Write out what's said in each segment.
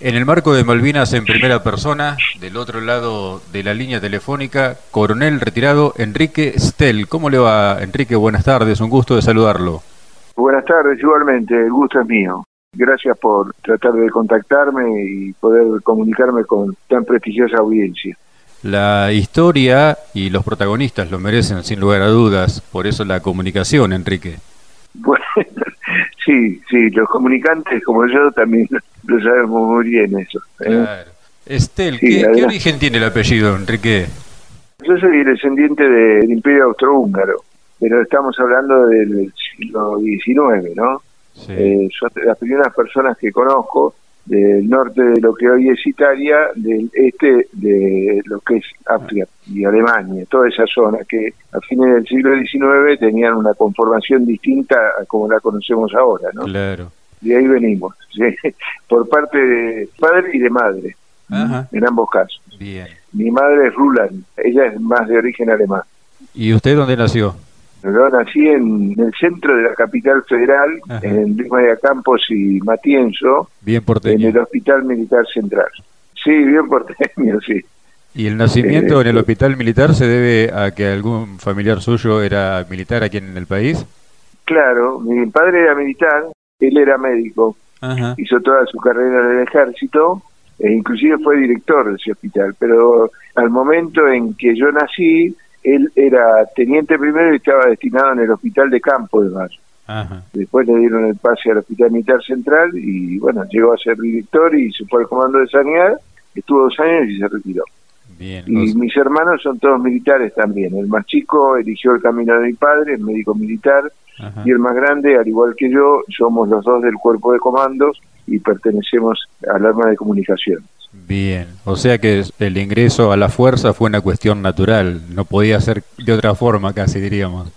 En el marco de Malvinas en primera persona, del otro lado de la línea telefónica, coronel retirado Enrique Stel. ¿Cómo le va, Enrique? Buenas tardes, un gusto de saludarlo. Buenas tardes, igualmente, el gusto es mío. Gracias por tratar de contactarme y poder comunicarme con tan prestigiosa audiencia. La historia y los protagonistas lo merecen sin lugar a dudas, por eso la comunicación, Enrique. Bueno, sí, sí, los comunicantes como yo también lo sabemos muy bien eso. ¿eh? Claro. Estel, ¿qué, origen tiene el apellido, Enrique? Yo soy descendiente del Imperio Austrohúngaro, pero estamos hablando del siglo XIX, ¿no? Eh, son las primeras personas que conozco del norte de lo que hoy es Italia, del este de lo que es Austria y Alemania, toda esa zona que a fines del siglo XIX tenían una conformación distinta a como la conocemos ahora, ¿no? Claro. De ahí venimos, por parte de padre y de madre, en ambos casos. Bien. Mi madre es Ruland, ella es más de origen alemán. ¿Y usted dónde nació? Yo nací en el centro de la capital federal, en Luis María Campos y Matienzo, bien en el Hospital Militar Central. Sí, bien porteño, sí. ¿Y el nacimiento en el Hospital Militar se debe a que algún familiar suyo era militar aquí en el país? Claro, mi padre era militar, él era médico, hizo toda su carrera en el ejército e inclusive fue director de ese hospital, pero al momento en que yo nací, él era teniente primero y estaba destinado en el hospital de campo de Valle. Después le dieron el pase al Hospital Militar Central y bueno, llegó a ser director y se fue al comando de sanidad, estuvo dos años y se retiró. Y mis hermanos son todos militares también. El más chico eligió el camino de mi padre, es médico militar, y el más grande, al igual que yo, somos los dos del cuerpo de comandos y pertenecemos al arma de comunicación. Bien, o sea que el ingreso a la fuerza fue una cuestión natural, no podía ser de otra forma casi diríamos.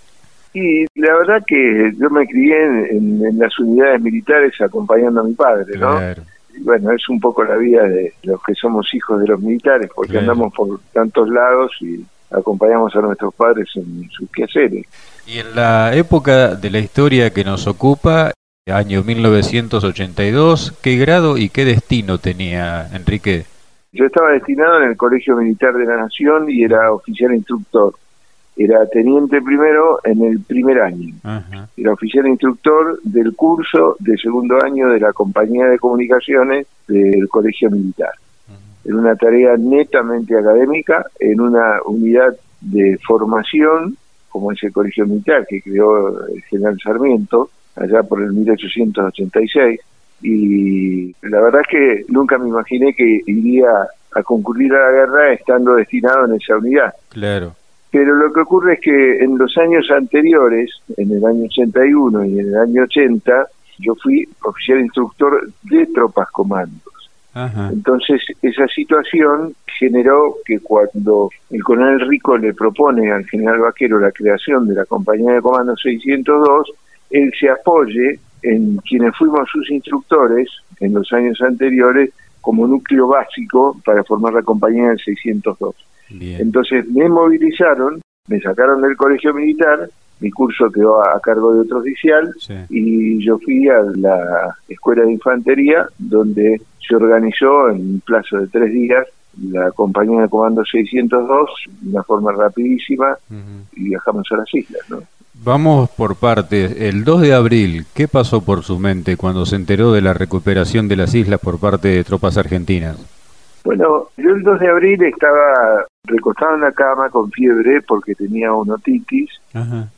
Y la verdad que yo me crié en, las unidades militares acompañando a mi padre, ¿no? Bueno, es un poco la vida de los que somos hijos de los militares, porque andamos por tantos lados y acompañamos a nuestros padres en sus quehaceres. Y en la época de la historia que nos ocupa, año 1982. ¿Qué grado y qué destino tenía Enrique? Yo estaba destinado en el Colegio Militar de la Nación y era oficial instructor. Era teniente primero en el primer año. Era oficial instructor del curso de segundo año de la Compañía de Comunicaciones del Colegio Militar. Era una tarea netamente académica en una unidad de formación como es el Colegio Militar que creó el general Sarmiento, allá por el 1886, y la verdad es que nunca me imaginé que iría a concurrir a la guerra estando destinado en esa unidad. Claro. Pero lo que ocurre es que en los años anteriores, en el año 81 y en el año 80, yo fui oficial instructor de tropas comandos. Entonces, esa situación generó que cuando el coronel Rico le propone al general Vaquero la creación de la compañía de comando 602, él se apoye en quienes fuimos sus instructores en los años anteriores como núcleo básico para formar la compañía del 602. Entonces me movilizaron, me sacaron del colegio militar, mi curso quedó a, cargo de otro oficial y yo fui a la escuela de infantería donde se organizó en un plazo de tres días la compañía de comando 602 de una forma rapidísima y viajamos a las islas. ¿no? Vamos por partes. El 2 de abril, ¿qué pasó por su mente cuando se enteró de la recuperación de las islas por parte de tropas argentinas? Bueno, yo el 2 de abril estaba recostado en la cama con fiebre porque tenía otitis.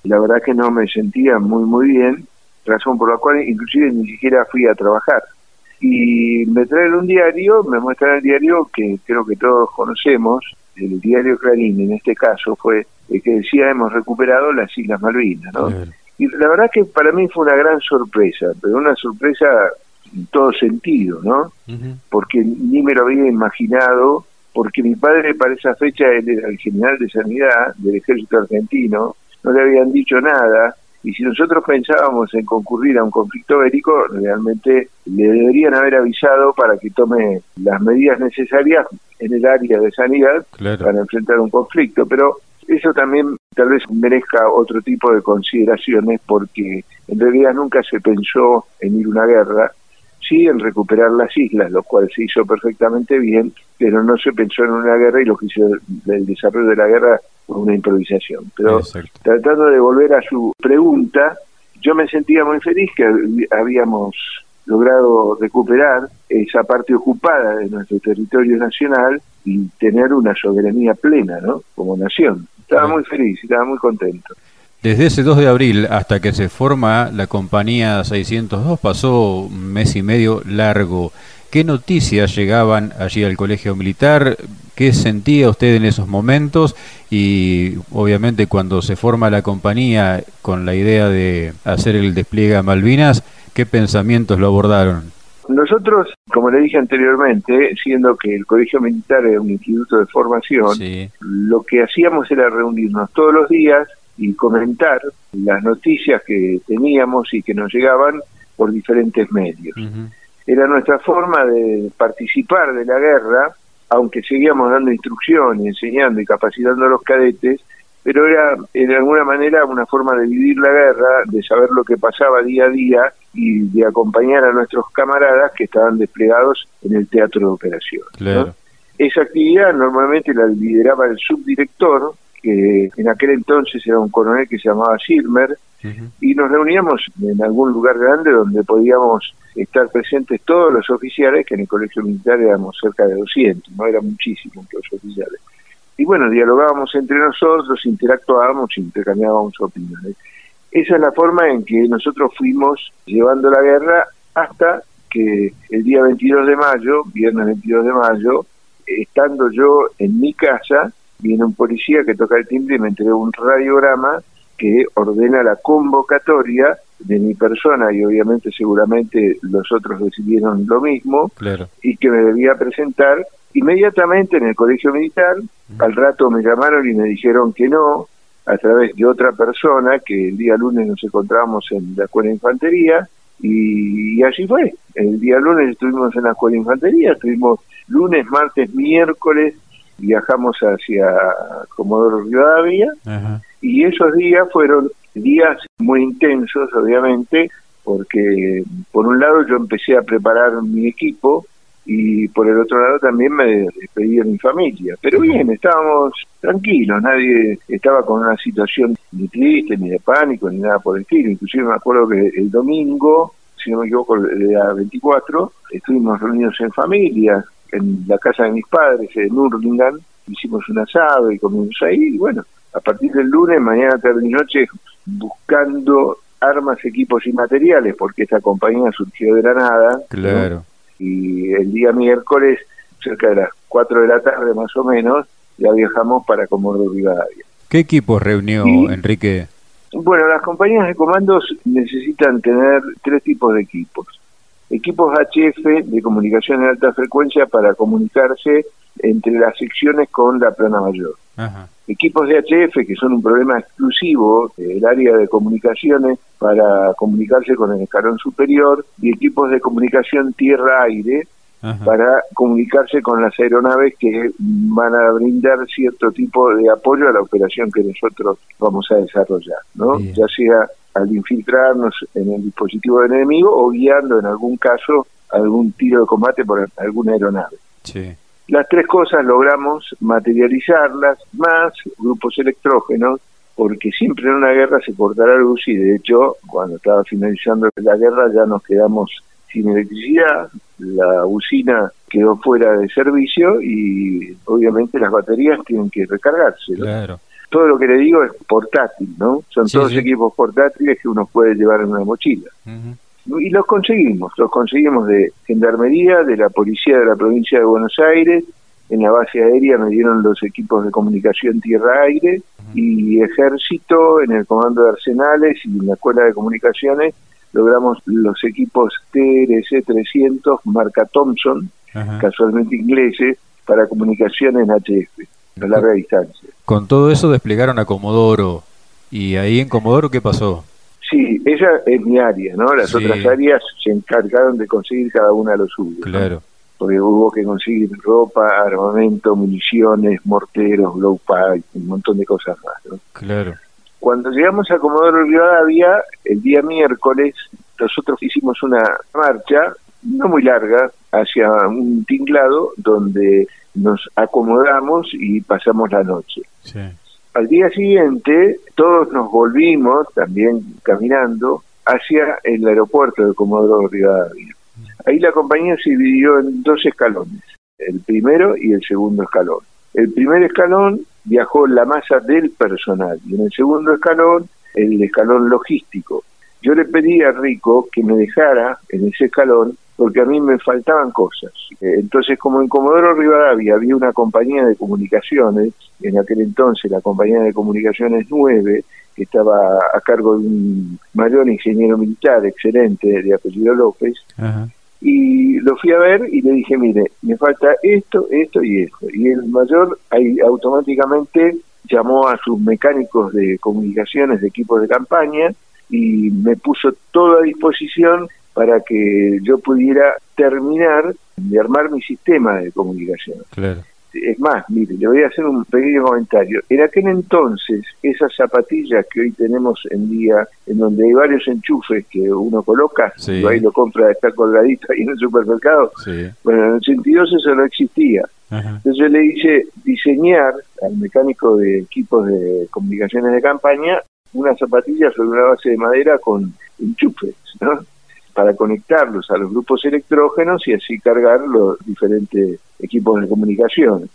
La verdad que no me sentía muy, muy bien, razón por la cual inclusive ni siquiera fui a trabajar. Y me traen un diario, me muestran el diario que creo que todos conocemos, el diario Clarín en este caso fue el que decía hemos recuperado las Islas Malvinas, ¿no? Y la verdad que para mí fue una gran sorpresa, pero una sorpresa en todo sentido, ¿no? Porque ni me lo había imaginado, porque mi padre para esa fecha él era el general de sanidad del ejército argentino, no le habían dicho nada, y si nosotros pensábamos en concurrir a un conflicto bélico, realmente le deberían haber avisado para que tome las medidas necesarias en el área de sanidad para enfrentar un conflicto. Pero eso también tal vez merezca otro tipo de consideraciones porque en realidad nunca se pensó en ir a una guerra, sí en recuperar las islas, lo cual se hizo perfectamente bien, pero no se pensó en una guerra y lo que hizo el desarrollo de la guerra fue una improvisación. Pero tratando de volver a su pregunta, yo me sentía muy feliz que habíamos logrado recuperar esa parte ocupada de nuestro territorio nacional y tener una soberanía plena, ¿no? Como nación. Estaba muy feliz, estaba muy contento. Desde ese 2 de abril hasta que se forma la compañía 602 pasó un mes y medio largo. ¿Qué noticias llegaban allí al colegio militar? ¿Qué sentía usted en esos momentos? Y obviamente cuando se forma la compañía con la idea de hacer el despliegue a Malvinas, ¿qué pensamientos lo abordaron? Nosotros, como le dije anteriormente, siendo que el Colegio Militar es un instituto de formación, lo que hacíamos era reunirnos todos los días y comentar las noticias que teníamos y que nos llegaban por diferentes medios. Era nuestra forma de participar de la guerra, aunque seguíamos dando instrucciones, enseñando y capacitando a los cadetes, pero era de alguna manera una forma de vivir la guerra, de saber lo que pasaba día a día y de acompañar a nuestros camaradas que estaban desplegados en el teatro de operación. Esa actividad normalmente la lideraba el subdirector, que en aquel entonces era un coronel que se llamaba Silmer, y nos reuníamos en algún lugar grande donde podíamos estar presentes todos los oficiales, que en el colegio militar éramos cerca de 200, no eran muchísimos los oficiales. Y bueno, dialogábamos entre nosotros, interactuábamos, intercambiábamos opiniones. Esa es la forma en que nosotros fuimos llevando la guerra hasta que el día 22 de mayo, viernes 22 de mayo, estando yo en mi casa, viene un policía que toca el timbre y me entregó un radiograma que ordena la convocatoria de mi persona y obviamente seguramente los otros decidieron lo mismo y que me debía presentar inmediatamente en el colegio militar. Al rato me llamaron y me dijeron que no, a través de otra persona que el día lunes nos encontramos en la escuela de infantería y, y así fue. El día lunes estuvimos en la escuela de infantería, estuvimos lunes, martes, miércoles, viajamos hacia Comodoro Rivadavia y esos días fueron días muy intensos, obviamente, porque por un lado yo empecé a preparar mi equipo y por el otro lado también me despedí de mi familia. Pero bien, estábamos tranquilos, nadie estaba con una situación ni triste, ni de pánico, ni nada por el estilo. Inclusive me acuerdo que el domingo, si no me equivoco, el día 24, estuvimos reunidos en familia, en la casa de mis padres, en Urlingan, hicimos un asado y comimos ahí, y bueno, a partir del lunes, mañana, tarde y noche, buscando armas, equipos y materiales, porque esta compañía surgió de la nada. Claro. Y el día miércoles, cerca de las 4 de la tarde más o menos, ya viajamos para Comodoro Rivadavia. ¿Qué equipos reunió Enrique? Bueno, las compañías de comandos necesitan tener tres tipos de equipos. Equipos HF de comunicación en alta frecuencia para comunicarse entre las secciones con la plana mayor. Equipos de HF, que son un problema exclusivo del área de comunicaciones para comunicarse con el escalón superior, y equipos de comunicación tierra-aire para comunicarse con las aeronaves que van a brindar cierto tipo de apoyo a la operación que nosotros vamos a desarrollar, ¿no? Ya sea al infiltrarnos en el dispositivo del enemigo o guiando en algún caso algún tiro de combate por alguna aeronave. Sí. Las tres cosas logramos materializarlas, más grupos electrógenos, porque siempre en una guerra se cortará luz y de hecho cuando estaba finalizando la guerra ya nos quedamos sin electricidad, la usina quedó fuera de servicio y obviamente las baterías tienen que recargarse. Todo lo que le digo es portátil, ¿no? Son todos equipos portátiles que uno puede llevar en una mochila. Y los conseguimos, los conseguimos de Gendarmería, de la Policía de la Provincia de Buenos Aires, en la base aérea me dieron los equipos de comunicación tierra-aire y ejército en el comando de arsenales y en la escuela de comunicaciones logramos los equipos TRC-300 marca Thompson, casualmente ingleses, para comunicación en HF, a larga distancia. Con todo eso desplegaron a Comodoro. ¿Y ahí en Comodoro qué pasó? Sí, esa es mi área, ¿no? Las otras áreas se encargaron de conseguir cada una lo suyo. Claro. Porque hubo que conseguir ropa, armamento, municiones, morteros, blow pipe, un montón de cosas más, ¿no? Claro. Cuando llegamos a Comodoro Rivadavia, el día miércoles, nosotros hicimos una marcha no muy larga, hacia un tinglado donde nos acomodamos y pasamos la noche. Al día siguiente todos nos volvimos, también caminando, hacia el aeropuerto de Comodoro Rivadavia. Ahí la compañía se dividió en dos escalones, el primero y el segundo escalón. El primer escalón viajó la masa del personal y en el segundo escalón el escalón logístico. Yo le pedí a Rico que me dejara en ese escalón porque a mí me faltaban cosas. Eh, entonces, como en Comodoro Rivadavia había una compañía de comunicaciones, en aquel entonces la compañía de comunicaciones 9, que estaba a cargo de un mayor ingeniero militar excelente de apellido López, y lo fui a ver y le dije, mire, me falta esto, esto y esto. Y el mayor ahí automáticamente llamó a sus mecánicos de comunicaciones de equipos de campaña y me puso todo a disposición para que yo pudiera terminar de armar mi sistema de comunicación. Claro. Es más, mire, le voy a hacer un pequeño comentario. En aquel entonces, esas zapatillas que hoy tenemos en día, en donde hay varios enchufes que uno coloca, y ahí lo compra, está colgadito ahí en el supermercado, bueno, en el 82 eso no existía. Entonces yo le hice diseñar al mecánico de equipos de comunicaciones de campaña una zapatilla sobre una base de madera con enchufes, ¿no? Para conectarlos a los grupos electrógenos y así cargar los diferentes equipos de comunicación.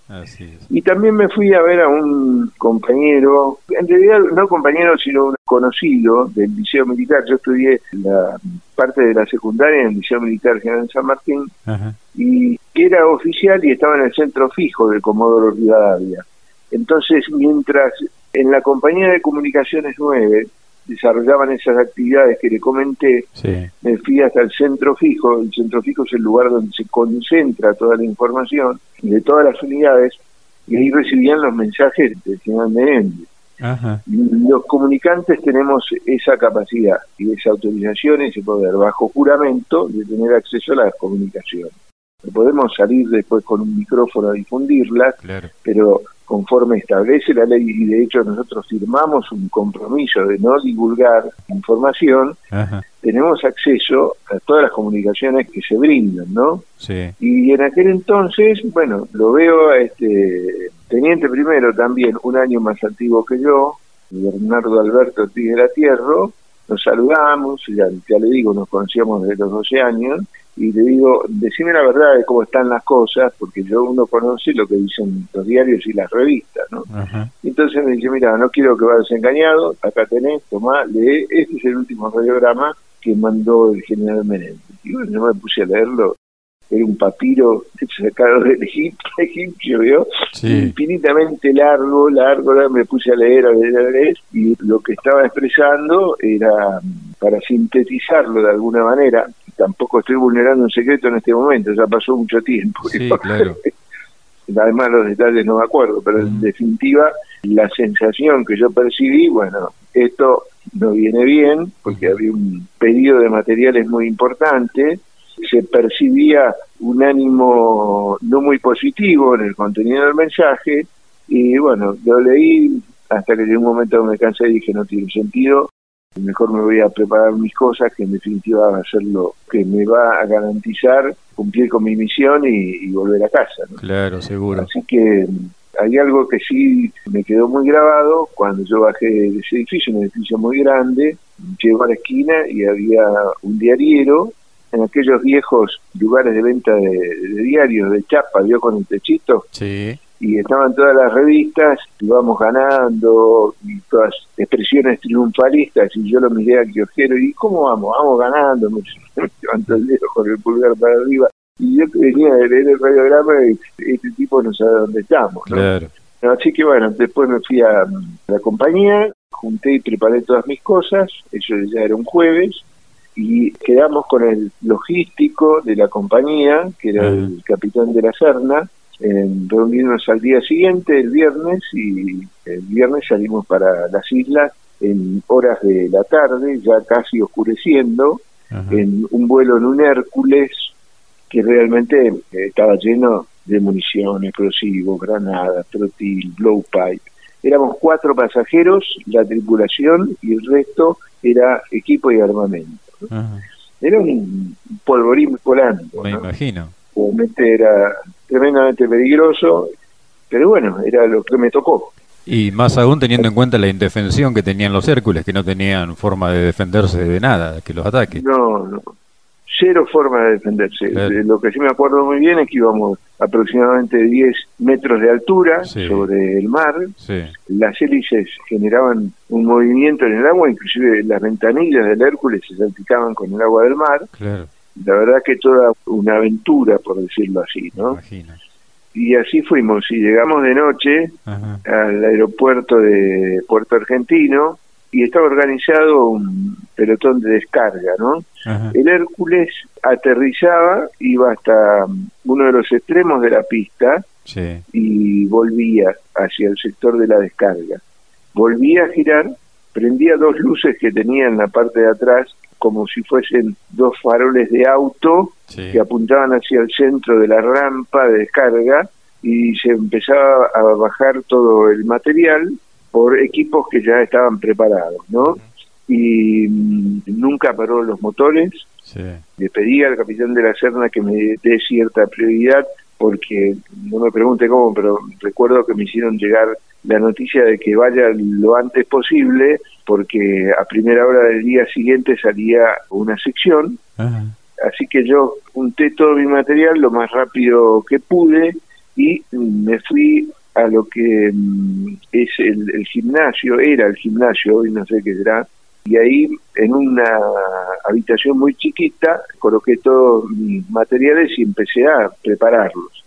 Y también me fui a ver a un compañero, en realidad no compañero, sino un conocido del Liceo Militar. Yo estudié la parte de la secundaria en el Liceo Militar General San Martín y era oficial y estaba en el centro fijo de Comodoro Rivadavia. Entonces, mientras en la compañía de comunicaciones 9 desarrollaban esas actividades que le comenté, me fui hasta el centro fijo, el centro fijo es el lugar donde se concentra toda la información de todas las unidades, y ahí recibían los mensajes del señor Menéndez. Los comunicantes tenemos esa capacidad y esa autorización, ese poder, bajo juramento, de tener acceso a las comunicaciones. Podemos salir después con un micrófono a difundirlas, pero conforme establece la ley y de hecho nosotros firmamos un compromiso de no divulgar información, tenemos acceso a todas las comunicaciones que se brindan, ¿no? Sí. Y en aquel entonces, bueno, lo veo a este teniente primero también, un año más antiguo que yo, Bernardo Alberto Ortiz de la Tierra, nos saludamos, ya, ya le digo, nos conocíamos desde los 12 años, y le digo, decime la verdad de cómo están las cosas, porque yo uno conoce lo que dicen los diarios y las revistas, ¿no? Entonces me dice, mira, no quiero que vayas engañado, acá tenés, tomá, lee, este es el último radiograma que mandó el general Menéndez. Y bueno, yo me puse a leerlo, era un papiro sacado del Egipto, egipcio, ¿vio? Infinitamente largo, largo, me puse a leer, a leer, a leer, y lo que estaba expresando era, para sintetizarlo de alguna manera, tampoco estoy vulnerando un secreto en este momento, ya pasó mucho tiempo. Sí, claro. Además los detalles no me acuerdo, pero en definitiva la sensación que yo percibí, bueno, esto no viene bien porque había un pedido de materiales muy importante, se percibía un ánimo no muy positivo en el contenido del mensaje y bueno, lo leí hasta que en un momento me cansé y dije no tiene sentido, mejor me voy a preparar mis cosas, que en definitiva va a ser lo que me va a garantizar cumplir con mi misión y, volver a casa. Claro, seguro. Así que mm, hay algo que sí me quedó muy grabado cuando yo bajé de ese edificio, un edificio muy grande, llego a la esquina y había un diariero en aquellos viejos lugares de venta de, diarios de chapa, vio con el techito. Sí y estaban todas las revistas, íbamos ganando, y todas expresiones triunfalistas, y yo lo miré al kiosquero y ¿cómo vamos? Vamos ganando, me, levanto el dedo con el pulgar para arriba, y yo venía de leer el radiograma y este tipo no sabe dónde estamos, Así que bueno, después me fui a la compañía, junté y preparé todas mis cosas, eso ya era un jueves, y quedamos con el logístico de la compañía, que era el capitán de la Serna, reunirnos al día siguiente, el viernes, y el viernes salimos para las islas en horas de la tarde, ya casi oscureciendo, en un vuelo en un Hércules que realmente eh, estaba lleno de munición, explosivos, granadas, trotil, blowpipe. Éramos cuatro pasajeros, la tripulación y el resto era equipo y armamento. era un polvorín volando. Me imagino. Realmente era tremendamente peligroso, pero bueno, era lo que me tocó. Y más aún teniendo en cuenta la indefensión que tenían los Hércules, que no tenían forma de defenderse de nada, que los ataques. No, no. Cero forma de defenderse. Lo que sí me acuerdo muy bien es que íbamos aproximadamente 10 metros de altura sobre el mar. Las hélices generaban un movimiento en el agua, inclusive las ventanillas del Hércules se salpicaban con el agua del mar. La verdad que toda una aventura, por decirlo así, ¿no? y así fuimos y llegamos de noche al aeropuerto de Puerto Argentino y estaba organizado un pelotón de descarga, ¿no? El Hércules aterrizaba, iba hasta uno de los extremos de la pista y volvía hacia el sector de la descarga. Volvía a girar, prendía dos luces que tenía en la parte de atrás como si fuesen dos faroles de auto que apuntaban hacia el centro de la rampa de descarga y se empezaba a bajar todo el material por equipos que ya estaban preparados, ¿no? Y mm, nunca paró los motores. Le pedí al capitán de la Serna que me dé cierta prioridad porque no me pregunte cómo, pero recuerdo que me hicieron llegar la noticia de que vaya lo antes posible porque a primera hora del día siguiente salía una sección. Así que yo junté todo mi material lo más rápido que pude y me fui a lo que mm, es el, el, gimnasio, era el gimnasio, hoy no sé qué será, y ahí en una habitación muy chiquita coloqué todos mis materiales y empecé a prepararlos.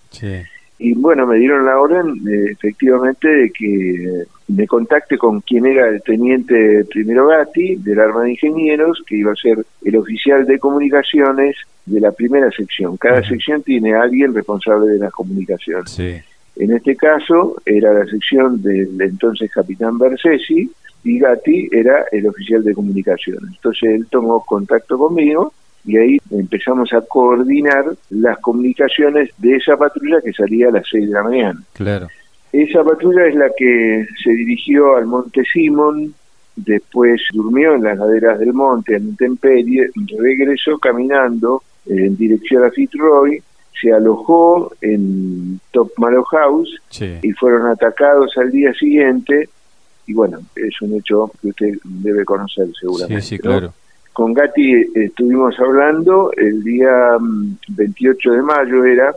Y bueno, me dieron la orden eh, efectivamente de que me contacte con quien era el teniente primero Gatti del Arma de Ingenieros, que iba a ser el oficial de comunicaciones de la primera sección. Cada sección tiene a alguien responsable de las comunicaciones. En este caso era la sección del entonces capitán Bersesi y Gatti era el oficial de comunicaciones. Entonces él tomó contacto conmigo y ahí empezamos a coordinar las comunicaciones de esa patrulla que salía a las 6 de la mañana. Claro. Esa patrulla es la que se dirigió al Monte Simón, después durmió en las laderas del monte, en Intemperie, regresó caminando en dirección a Fitzroy, se alojó en Top Malo House y fueron atacados al día siguiente. Y bueno, es un hecho que usted debe conocer seguramente. Sí, sí, claro. Con Gatti eh, estuvimos hablando el día 28 mm, de mayo era,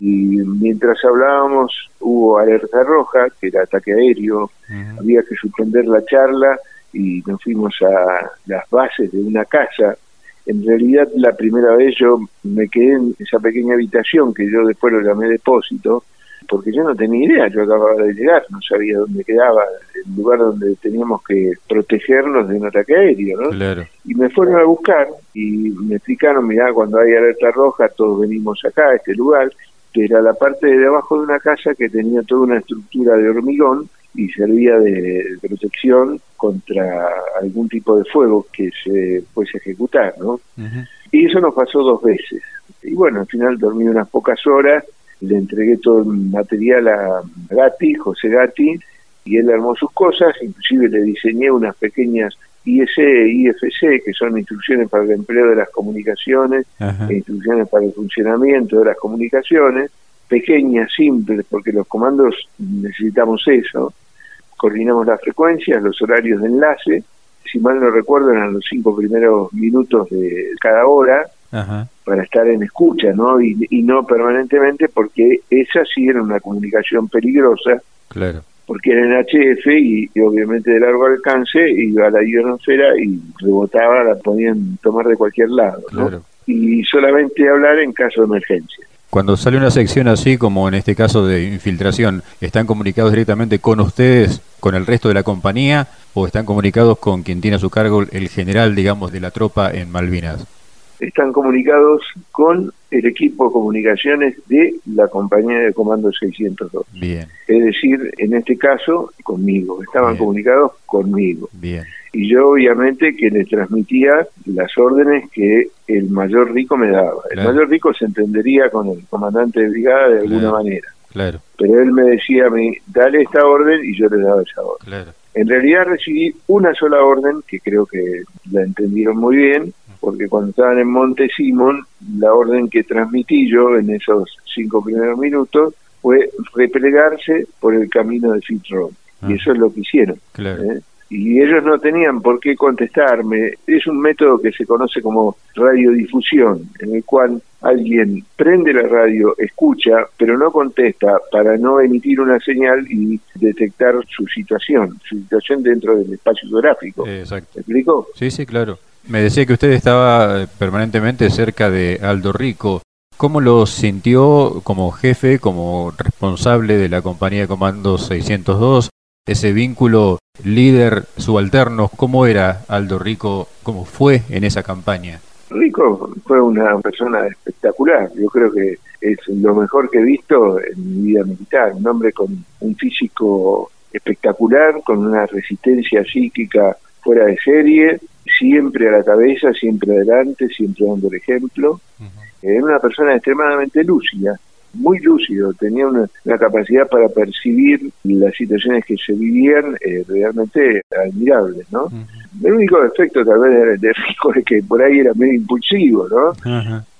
y mientras hablábamos hubo alerta roja, que era ataque aéreo, había que suspender la charla y nos fuimos a las bases de una casa. En realidad la primera vez yo me quedé en esa pequeña habitación que yo después lo llamé depósito, porque yo no tenía idea, yo acababa de llegar, no sabía dónde quedaba el lugar donde teníamos que protegernos de un ataque aéreo, ¿no? Y me fueron a buscar y me explicaron, mira, cuando hay alerta roja todos venimos acá, a este lugar, que era la parte de abajo de una casa que tenía toda una estructura de hormigón y servía de protección contra algún tipo de fuego que se fuese a ejecutar, ¿no? Y eso nos pasó dos veces. Y bueno, al final dormí unas pocas horas le entregué todo el material a Gatti, José Gatti, y él armó sus cosas, inclusive le diseñé unas pequeñas IS e IFC, que son instrucciones para el empleo de las comunicaciones, e instrucciones para el funcionamiento de las comunicaciones, pequeñas, simples, porque los comandos necesitamos eso. Coordinamos las frecuencias, los horarios de enlace, si mal no recuerdo eran los cinco primeros minutos de cada hora, para estar en escucha, ¿no? Y, no permanentemente porque esa sí era una comunicación peligrosa. Claro. Porque era en HF y, obviamente de largo alcance, iba a la ionosfera y rebotaba, la podían tomar de cualquier lado, ¿no? Y solamente hablar en caso de emergencia. Cuando sale una sección así, como en este caso de infiltración, ¿están comunicados directamente con ustedes, con el resto de la compañía, o están comunicados con quien tiene a su cargo el general, digamos, de la tropa en Malvinas? Están comunicados con el equipo de comunicaciones de la compañía de comando 602. Bien. Es decir, en este caso, conmigo. Estaban comunicados conmigo. Bien. Y yo, obviamente, que les transmitía las órdenes que el mayor rico me daba. El mayor rico se entendería con el comandante de brigada de alguna manera. Claro. Pero él me decía a mí, dale esta orden y yo le daba esa orden. Claro. En realidad recibí una sola orden, que creo que la entendieron muy bien, porque cuando estaban en Monte Simón, la orden que transmití yo en esos cinco primeros minutos fue replegarse por el camino de Fitzroy. Y ah. eso es lo que hicieron. ¿eh? y ellos no tenían por qué contestarme. Es un método que se conoce como radiodifusión, en el cual alguien prende la radio, escucha, pero no contesta para no emitir una señal y detectar su situación, su situación dentro del espacio geográfico. Exacto. ¿Me explico? Sí, sí, claro. Me decía que usted estaba eh, permanentemente cerca de Aldo Rico. ¿Cómo lo sintió como jefe, como responsable de la compañía de comando 602? ese vínculo líder subalterno, ¿cómo era Aldo Rico, cómo fue en esa campaña? Rico fue una persona espectacular, yo creo que es lo mejor que he visto en mi vida militar, un hombre con un físico espectacular, con una resistencia psíquica fuera de serie, siempre a la cabeza, siempre adelante, siempre dando el ejemplo. Era una persona extremadamente lúcida, muy lúcido, tenía una, capacidad para percibir las situaciones que se vivían eh, realmente admirables, ¿no? El único defecto tal vez de, Rico es que por ahí era medio impulsivo, ¿no?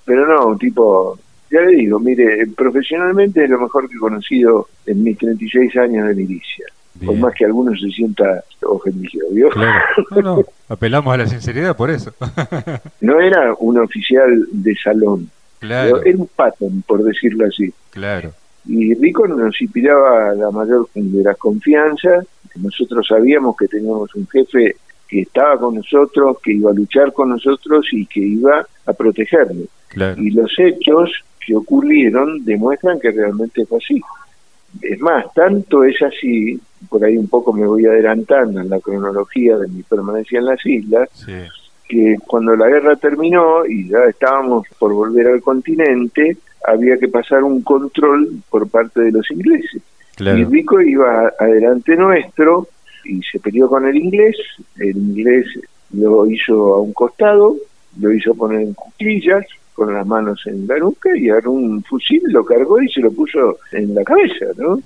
Pero no, un tipo, ya le digo, mire, profesionalmente es lo mejor que he conocido en mis 36 años de milicia. Por más que algunos se sienta ofendido, ¿vio? No, apelamos a la sinceridad por eso. no era un oficial de salón, Claro. Era un pattern, por decirlo así. Claro. Y Rico nos inspiraba la mayor de las confianzas. Nosotros sabíamos que teníamos un jefe que estaba con nosotros, que iba a luchar con nosotros y que iba a protegernos. Y los hechos que ocurrieron demuestran que realmente fue así. Es más, tanto es así, por ahí un poco me voy adelantando en la cronología de mi permanencia en las islas, sí que cuando la guerra terminó y ya estábamos por volver al continente, había que pasar un control por parte de los ingleses. Y Rico iba adelante nuestro y se peleó con el inglés, el inglés lo hizo a un costado, lo hizo poner en cuclillas, con las manos en la nuca y agarró un fusil, lo cargó y se lo puso en la cabeza, ¿no?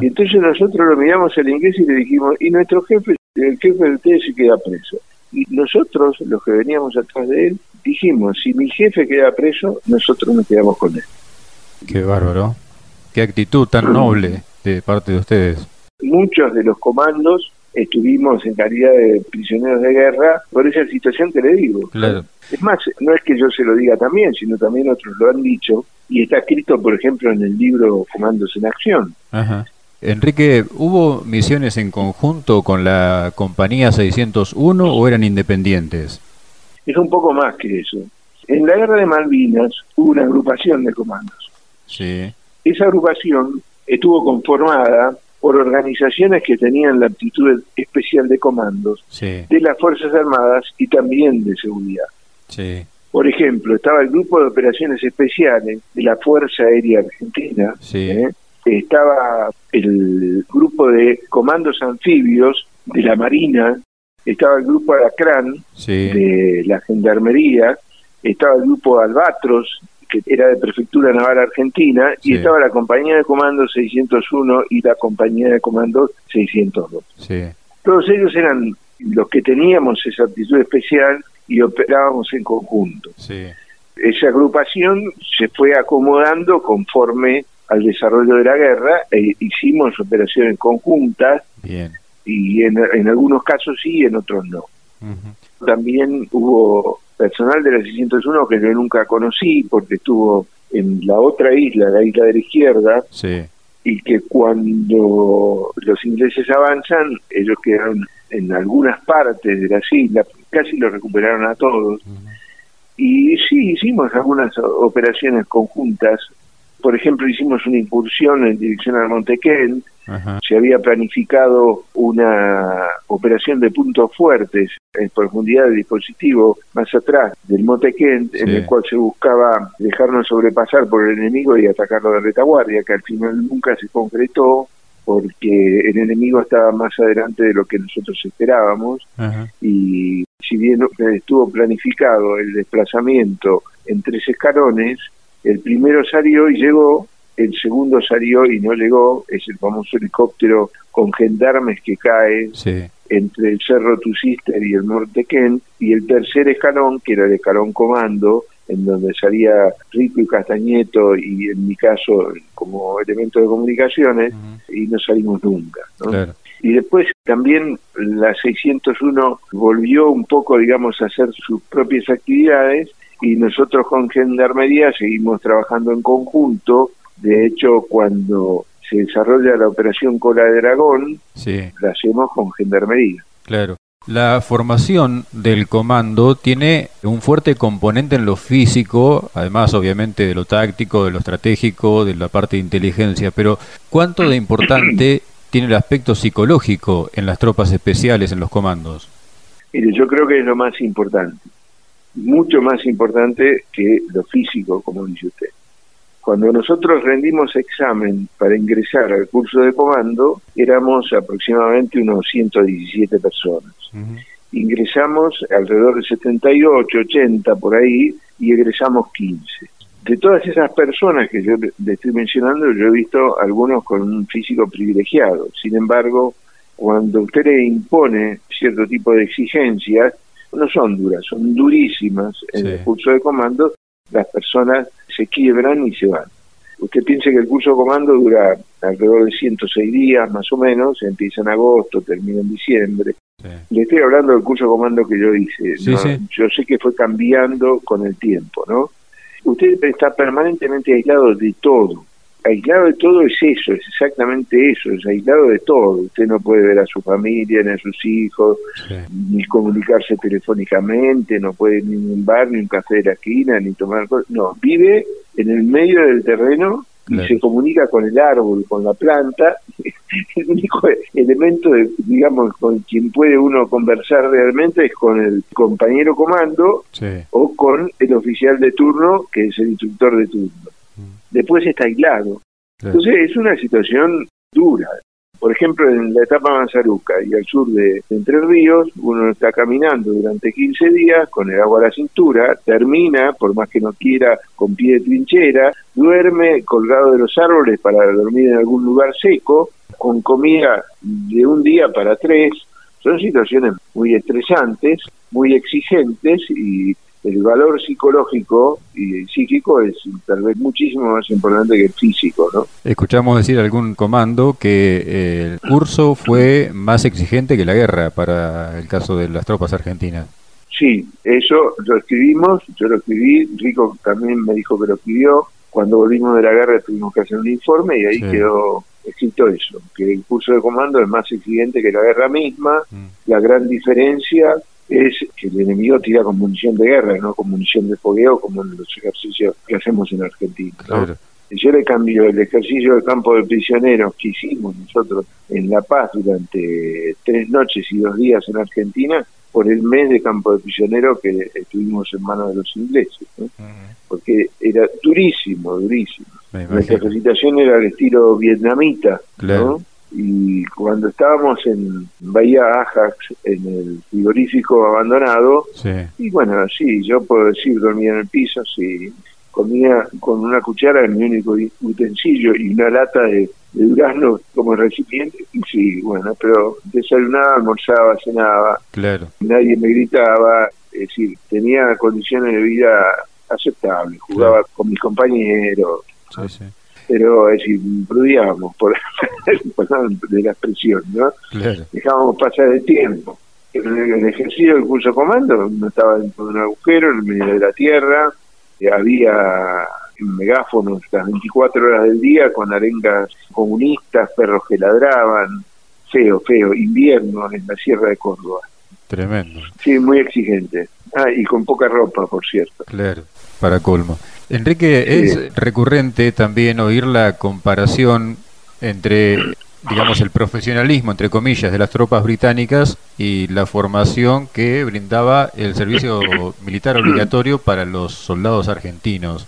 Y entonces nosotros lo miramos al inglés y le dijimos, y nuestro jefe, el jefe de ustedes se queda preso. Y nosotros, los que veníamos atrás de él, dijimos, si mi jefe queda preso, nosotros nos quedamos con él. Qué bárbaro. Qué actitud tan noble de parte de ustedes. Muchos de los comandos estuvimos en calidad de prisioneros de guerra por esa situación que le digo. Claro. Es más, no es que yo se lo diga también, sino también otros lo han dicho, y está escrito, por ejemplo, en el libro Comandos en Acción. Ajá. Enrique, ¿hubo misiones en conjunto con la compañía 601 o eran independientes? Es un poco más que eso. En la guerra de Malvinas hubo una agrupación de comandos. Sí. Esa agrupación estuvo conformada por organizaciones que tenían la aptitud especial de comandos de las Fuerzas Armadas y también de seguridad. Sí. Por ejemplo, estaba el Grupo de Operaciones Especiales de la Fuerza Aérea Argentina, sí. ¿eh? estaba el grupo de comandos anfibios de la Marina, estaba el grupo Alacrán de la Gendarmería, estaba el grupo Albatros, que era de Prefectura Naval Argentina, y estaba la compañía de comandos 601 y la compañía de comandos 602. Todos ellos eran los que teníamos esa actitud especial y operábamos en conjunto. Esa agrupación se fue acomodando conforme al desarrollo de la guerra, e hicimos operaciones conjuntas y en, en, algunos casos sí y en otros no. También hubo personal de la 601 que yo nunca conocí porque estuvo en la otra isla, la isla de la izquierda, y que cuando los ingleses avanzan, ellos quedaron en algunas partes de las islas, casi lo recuperaron a todos. Y sí, hicimos algunas operaciones conjuntas. Por ejemplo, hicimos una incursión en dirección al Se había planificado una operación de puntos fuertes en profundidad del dispositivo más atrás del Montequén, en el cual se buscaba dejarnos sobrepasar por el enemigo y atacarlo de retaguardia, que al final nunca se concretó porque el enemigo estaba más adelante de lo que nosotros esperábamos. Y si bien estuvo planificado el desplazamiento en tres escalones, el primero salió y llegó, el segundo salió y no llegó, es el famoso helicóptero con gendarmes que cae entre el Cerro Tusister y el Kent, y el tercer escalón, que era el escalón comando, en donde salía Rico y Castañeto, y en mi caso como elemento de comunicaciones, y no salimos nunca. Y después también la 601 volvió un poco, digamos, a hacer sus propias actividades, y nosotros con Gendarmería seguimos trabajando en conjunto. De hecho, cuando se desarrolla la operación Cola de Dragón, la hacemos con Gendarmería. Claro. La formación del comando tiene un fuerte componente en lo físico, además obviamente de lo táctico, de lo estratégico, de la parte de inteligencia, pero ¿cuánto de importante tiene el aspecto psicológico en las tropas especiales, en los comandos? Mire, yo creo que es lo más importante, mucho más importante que lo físico, como dice usted. Cuando nosotros rendimos examen para ingresar al curso de comando, éramos aproximadamente unos 117 personas. Ingresamos alrededor de 78, 80 por ahí y egresamos 15. De todas esas personas que yo le estoy mencionando, yo he visto algunos con un físico privilegiado. Sin embargo, cuando usted le impone cierto tipo de exigencias, no son duras, son durísimas en el curso de comando las personas se quiebran y se van. Usted piense que el curso de comando dura alrededor de 106 días más o menos, empieza en agosto, termina en diciembre. Le estoy hablando del curso de comando que yo hice. Yo sé que fue cambiando con el tiempo, ¿no? Usted está permanentemente aislado de todo aislado de todo es eso, es exactamente eso, es aislado de todo. Usted no puede ver a su familia, ni a sus hijos, ni comunicarse telefónicamente, no puede ni un bar, ni un café de la esquina, ni tomar cosas. No, vive en el medio del terreno y se comunica con el árbol, con la planta. el único elemento, de, digamos, con quien puede uno conversar realmente es con el compañero comando o con el oficial de turno, que es el instructor de turno después está aislado. Entonces es una situación dura. Por ejemplo, en la etapa Manzaruca y al sur de, Entre Ríos, uno está caminando durante 15 días con el agua a la cintura, termina, por más que no quiera, con pie de trinchera, duerme colgado de los árboles para dormir en algún lugar seco, con comida de un día para tres. Son situaciones muy estresantes, muy exigentes y el valor psicológico y psíquico es tal vez muchísimo más importante que el físico, ¿no? Escuchamos decir algún comando que eh, el curso fue más exigente que la guerra para el caso de las tropas argentinas. Sí, eso lo escribimos, yo lo escribí, Rico también me dijo que lo escribió. Cuando volvimos de la guerra tuvimos que hacer un informe y ahí quedó escrito eso, que el curso de comando es más exigente que la guerra misma. Mm. La gran diferencia es que el enemigo tira con munición de guerra, no con munición de fogueo como en los ejercicios que hacemos en Argentina. yo le cambio el ejercicio del campo de prisioneros que hicimos nosotros en La Paz durante tres noches y dos días en Argentina por el mes de campo de prisioneros que estuvimos en manos de los ingleses, porque era durísimo, durísimo. Nuestra ejercitación era el estilo vietnamita, ¿no? Y cuando estábamos en Bahía Ajax, en el frigorífico abandonado, y bueno, sí, yo puedo decir, dormía en el piso, sí, comía con una cuchara en mi único utensilio y una lata de, durazno como recipiente, y sí, bueno, pero desayunaba, almorzaba, cenaba, claro. nadie me gritaba, es decir, tenía condiciones de vida aceptables, jugaba con mis compañeros. Sí, sí pero es decir, prudíamos por, de la expresión, ¿no? Dejábamos pasar el tiempo. En el ejercicio del curso comando no estaba dentro de un agujero, en el medio de la tierra, había megáfonos las 24 horas del día con arengas comunistas, perros que ladraban, feo, feo, invierno en la Sierra de Córdoba. Tremendo. Sí, muy exigente. Ah, y con poca ropa, por cierto. Claro, para colmo. Enrique, es recurrente también oír la comparación entre, digamos, el profesionalismo, entre comillas, de las tropas británicas y la formación que brindaba el servicio militar obligatorio para los soldados argentinos.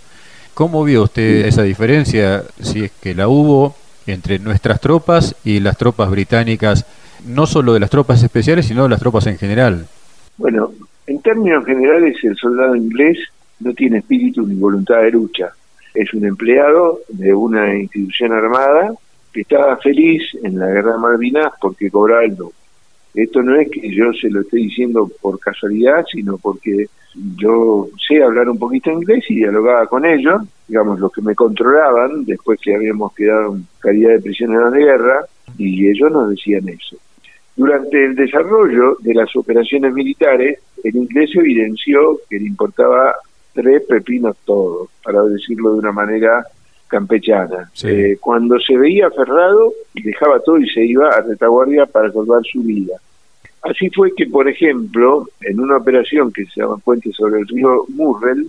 ¿Cómo vio usted esa diferencia, si es que la hubo, entre nuestras tropas y las tropas británicas, no solo de las tropas especiales, sino de las tropas en general? Bueno, en términos generales, el soldado inglés no tiene espíritu ni voluntad de lucha. Es un empleado de una institución armada que estaba feliz en la guerra de Malvinas porque cobraba el. Esto no es que yo se lo esté diciendo por casualidad, sino porque yo sé hablar un poquito inglés y dialogaba con ellos, digamos, los que me controlaban, después que habíamos quedado en calidad de prisioneros de guerra, y ellos nos decían eso. Durante el desarrollo de las operaciones militares, el inglés evidenció que le importaba tres pepinos todo, para decirlo de una manera campechana. Eh, cuando se veía aferrado, dejaba todo y se iba a retaguardia para salvar su vida. Así fue que, por ejemplo, en una operación que se llama Puente sobre el río Murrell,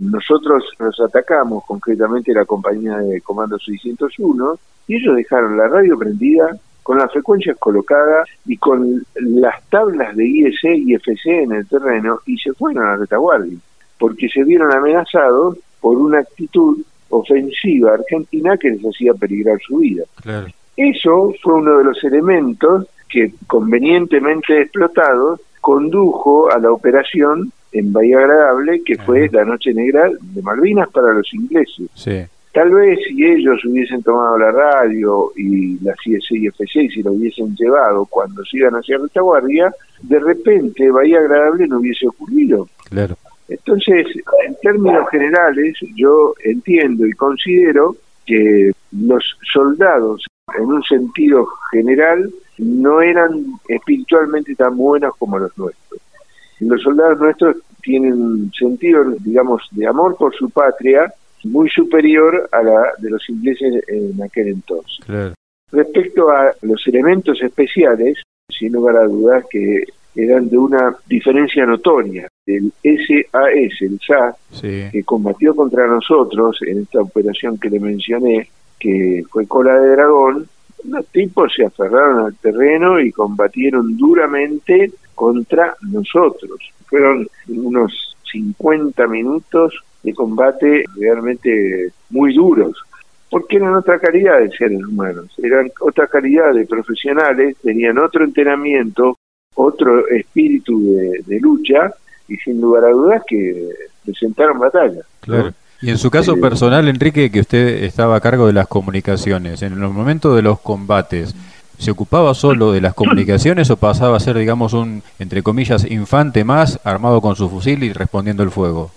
nosotros nos atacamos, concretamente la compañía de Comando 601, y ellos dejaron la radio prendida, con las frecuencias colocadas y con las tablas de IS y FC en el terreno, y se fueron a retaguardia, porque se vieron amenazados por una actitud ofensiva argentina que les hacía peligrar su vida. Eso fue uno de los elementos que convenientemente explotados condujo a la operación en Bahía Agradable, que fue la Noche Negra de Malvinas para los ingleses. Tal vez si ellos hubiesen tomado la radio y la CSI y se lo hubiesen llevado cuando se iban hacia retaguardia, de repente Bahía Agradable no hubiese ocurrido. Claro. Entonces, en términos generales, yo entiendo y considero que los soldados, en un sentido general, no eran espiritualmente tan buenos como los nuestros. Los soldados nuestros tienen un sentido, digamos, de amor por su patria muy superior a la de los ingleses en aquel entonces. Respecto a los elementos especiales, sin lugar a dudas que eran de una diferencia notoria. El SAS, el SAS, que combatió contra nosotros en esta operación que le mencioné, que fue Cola de Dragón, los tipos se aferraron al terreno y combatieron duramente contra nosotros. Fueron unos 50 minutos de combate realmente muy duros, porque eran otra calidad de seres humanos, eran otra calidad de profesionales, tenían otro entrenamiento, otro espíritu de, lucha y sin lugar a dudas que presentaron batalla. Claro. Y en su caso eh, personal, Enrique, que usted estaba a cargo de las comunicaciones, en los momentos de los combates, ¿se ocupaba solo de las comunicaciones o pasaba a ser, digamos, un, entre comillas, infante más armado con su fusil y respondiendo el fuego?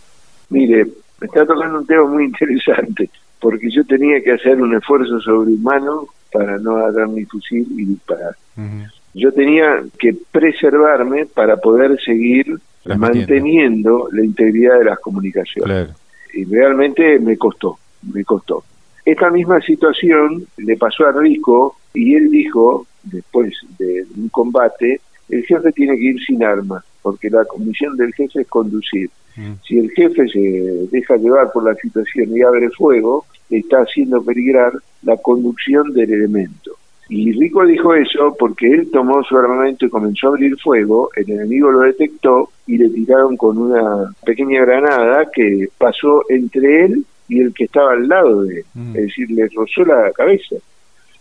Mire, me está tocando un tema muy interesante, porque yo tenía que hacer un esfuerzo sobrehumano para no agarrar mi fusil y disparar. Yo tenía que preservarme para poder seguir manteniendo la integridad de las comunicaciones. Y realmente me costó, me costó. Esta misma situación le pasó a Rico y él dijo, después de un combate, el jefe tiene que ir sin armas, porque la comisión del jefe es conducir. Mm. Si el jefe se deja llevar por la situación y abre fuego, está haciendo peligrar la conducción del elemento. Y Rico dijo eso porque él tomó su armamento y comenzó a abrir fuego, el enemigo lo detectó y le tiraron con una pequeña granada que pasó entre él y el que estaba al lado de él, mm. es decir, le rozó la cabeza.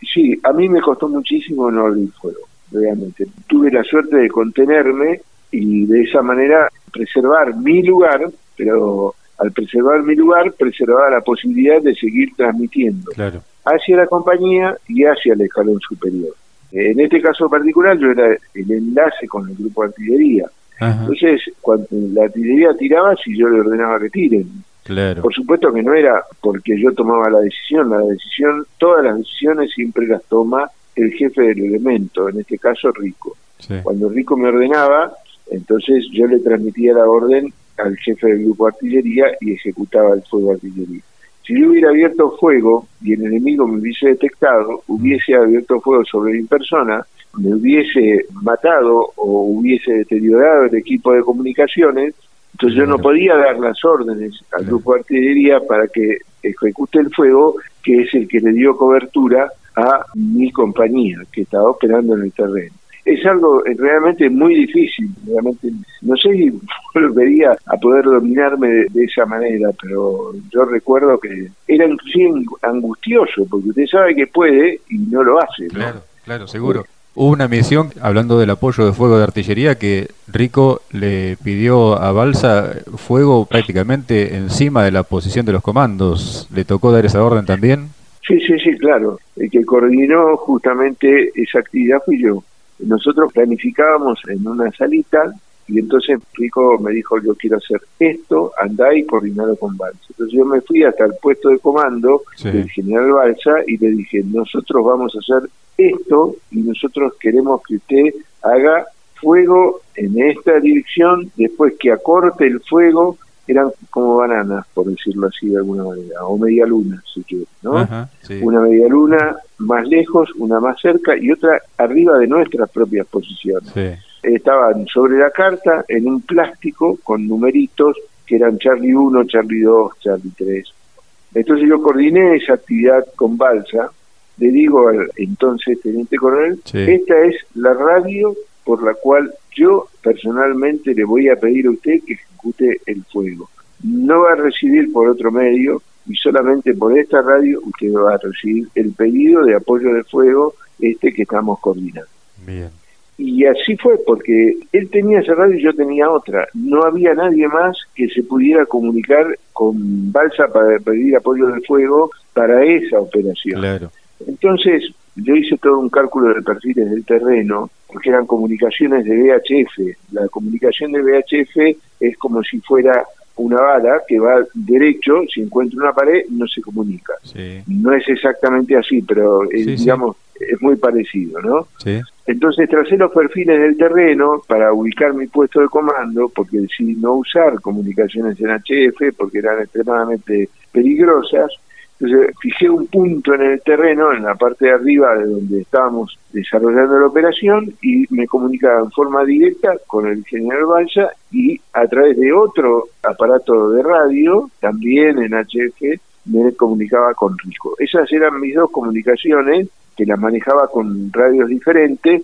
Sí, a mí me costó muchísimo no abrir fuego, realmente. Tuve la suerte de contenerme y de esa manera preservar mi lugar, pero al preservar mi lugar, preservaba la posibilidad de seguir transmitiendo. Claro hacia la compañía y hacia el escalón superior. En este caso particular yo era el enlace con el grupo de artillería. Entonces, cuando la artillería tiraba, si yo le ordenaba que tiren. Claro. Por supuesto que no era porque yo tomaba la decisión, la decisión, todas las decisiones siempre las toma el jefe del elemento, en este caso Rico. Cuando Rico me ordenaba, entonces yo le transmitía la orden al jefe del grupo de artillería y ejecutaba el fuego de artillería. Si yo hubiera abierto fuego y el enemigo me hubiese detectado, hubiese abierto fuego sobre mi persona, me hubiese matado o hubiese deteriorado el equipo de comunicaciones, entonces yo no podía dar las órdenes al grupo de artillería para que ejecute el fuego, que es el que le dio cobertura a mi compañía que estaba operando en el terreno es algo realmente muy difícil, realmente no sé si volvería a poder dominarme de, esa manera, pero yo recuerdo que era inclusive angustioso, porque usted sabe que puede y no lo hace. Claro, claro, seguro. Hubo una misión, hablando del apoyo de fuego de artillería, que Rico le pidió a Balsa fuego prácticamente encima de la posición de los comandos. ¿Le tocó dar esa orden también? Sí, sí, sí, claro. El que coordinó justamente esa actividad fui yo nosotros planificábamos en una salita y entonces Rico me dijo, yo quiero hacer esto, andá y coordinado con Balsa. Entonces yo me fui hasta el puesto de comando del general Balsa y le dije, nosotros vamos a hacer esto y nosotros queremos que usted haga fuego en esta dirección, después que acorte el fuego, eran como bananas, por decirlo así de alguna manera, o media luna, si quiere, ¿no? Una media luna más lejos, una más cerca y otra arriba de nuestras propias posiciones. Estaban sobre la carta en un plástico con numeritos que eran Charlie 1, Charlie 2, Charlie 3. Entonces yo coordiné esa actividad con Balsa, le digo al entonces teniente coronel, esta es la radio por la cual yo personalmente le voy a pedir a usted que ejecute el fuego. No va a recibir por otro medio y solamente por esta radio usted va a recibir el pedido de apoyo de fuego este que estamos coordinando. Bien. Y así fue, porque él tenía esa radio y yo tenía otra. No había nadie más que se pudiera comunicar con Balsa para pedir apoyo de fuego para esa operación. Claro. Entonces, yo hice todo un cálculo de perfiles del terreno, porque eran comunicaciones de VHF. La comunicación de VHF es como si fuera una bala que va derecho, si encuentra una pared, no se comunica. No es exactamente así, pero digamos, es muy parecido, ¿no? Entonces tracé los perfiles del terreno para ubicar mi puesto de comando, porque decidí no usar comunicaciones en HF, porque eran extremadamente peligrosas, entonces fijé un punto en el terreno, en la parte de arriba de donde estábamos desarrollando la operación y me comunicaba en forma directa con el general Balsa y a través de otro aparato de radio, también en HF, me comunicaba con Rico. Esas eran mis dos comunicaciones que las manejaba con radios diferentes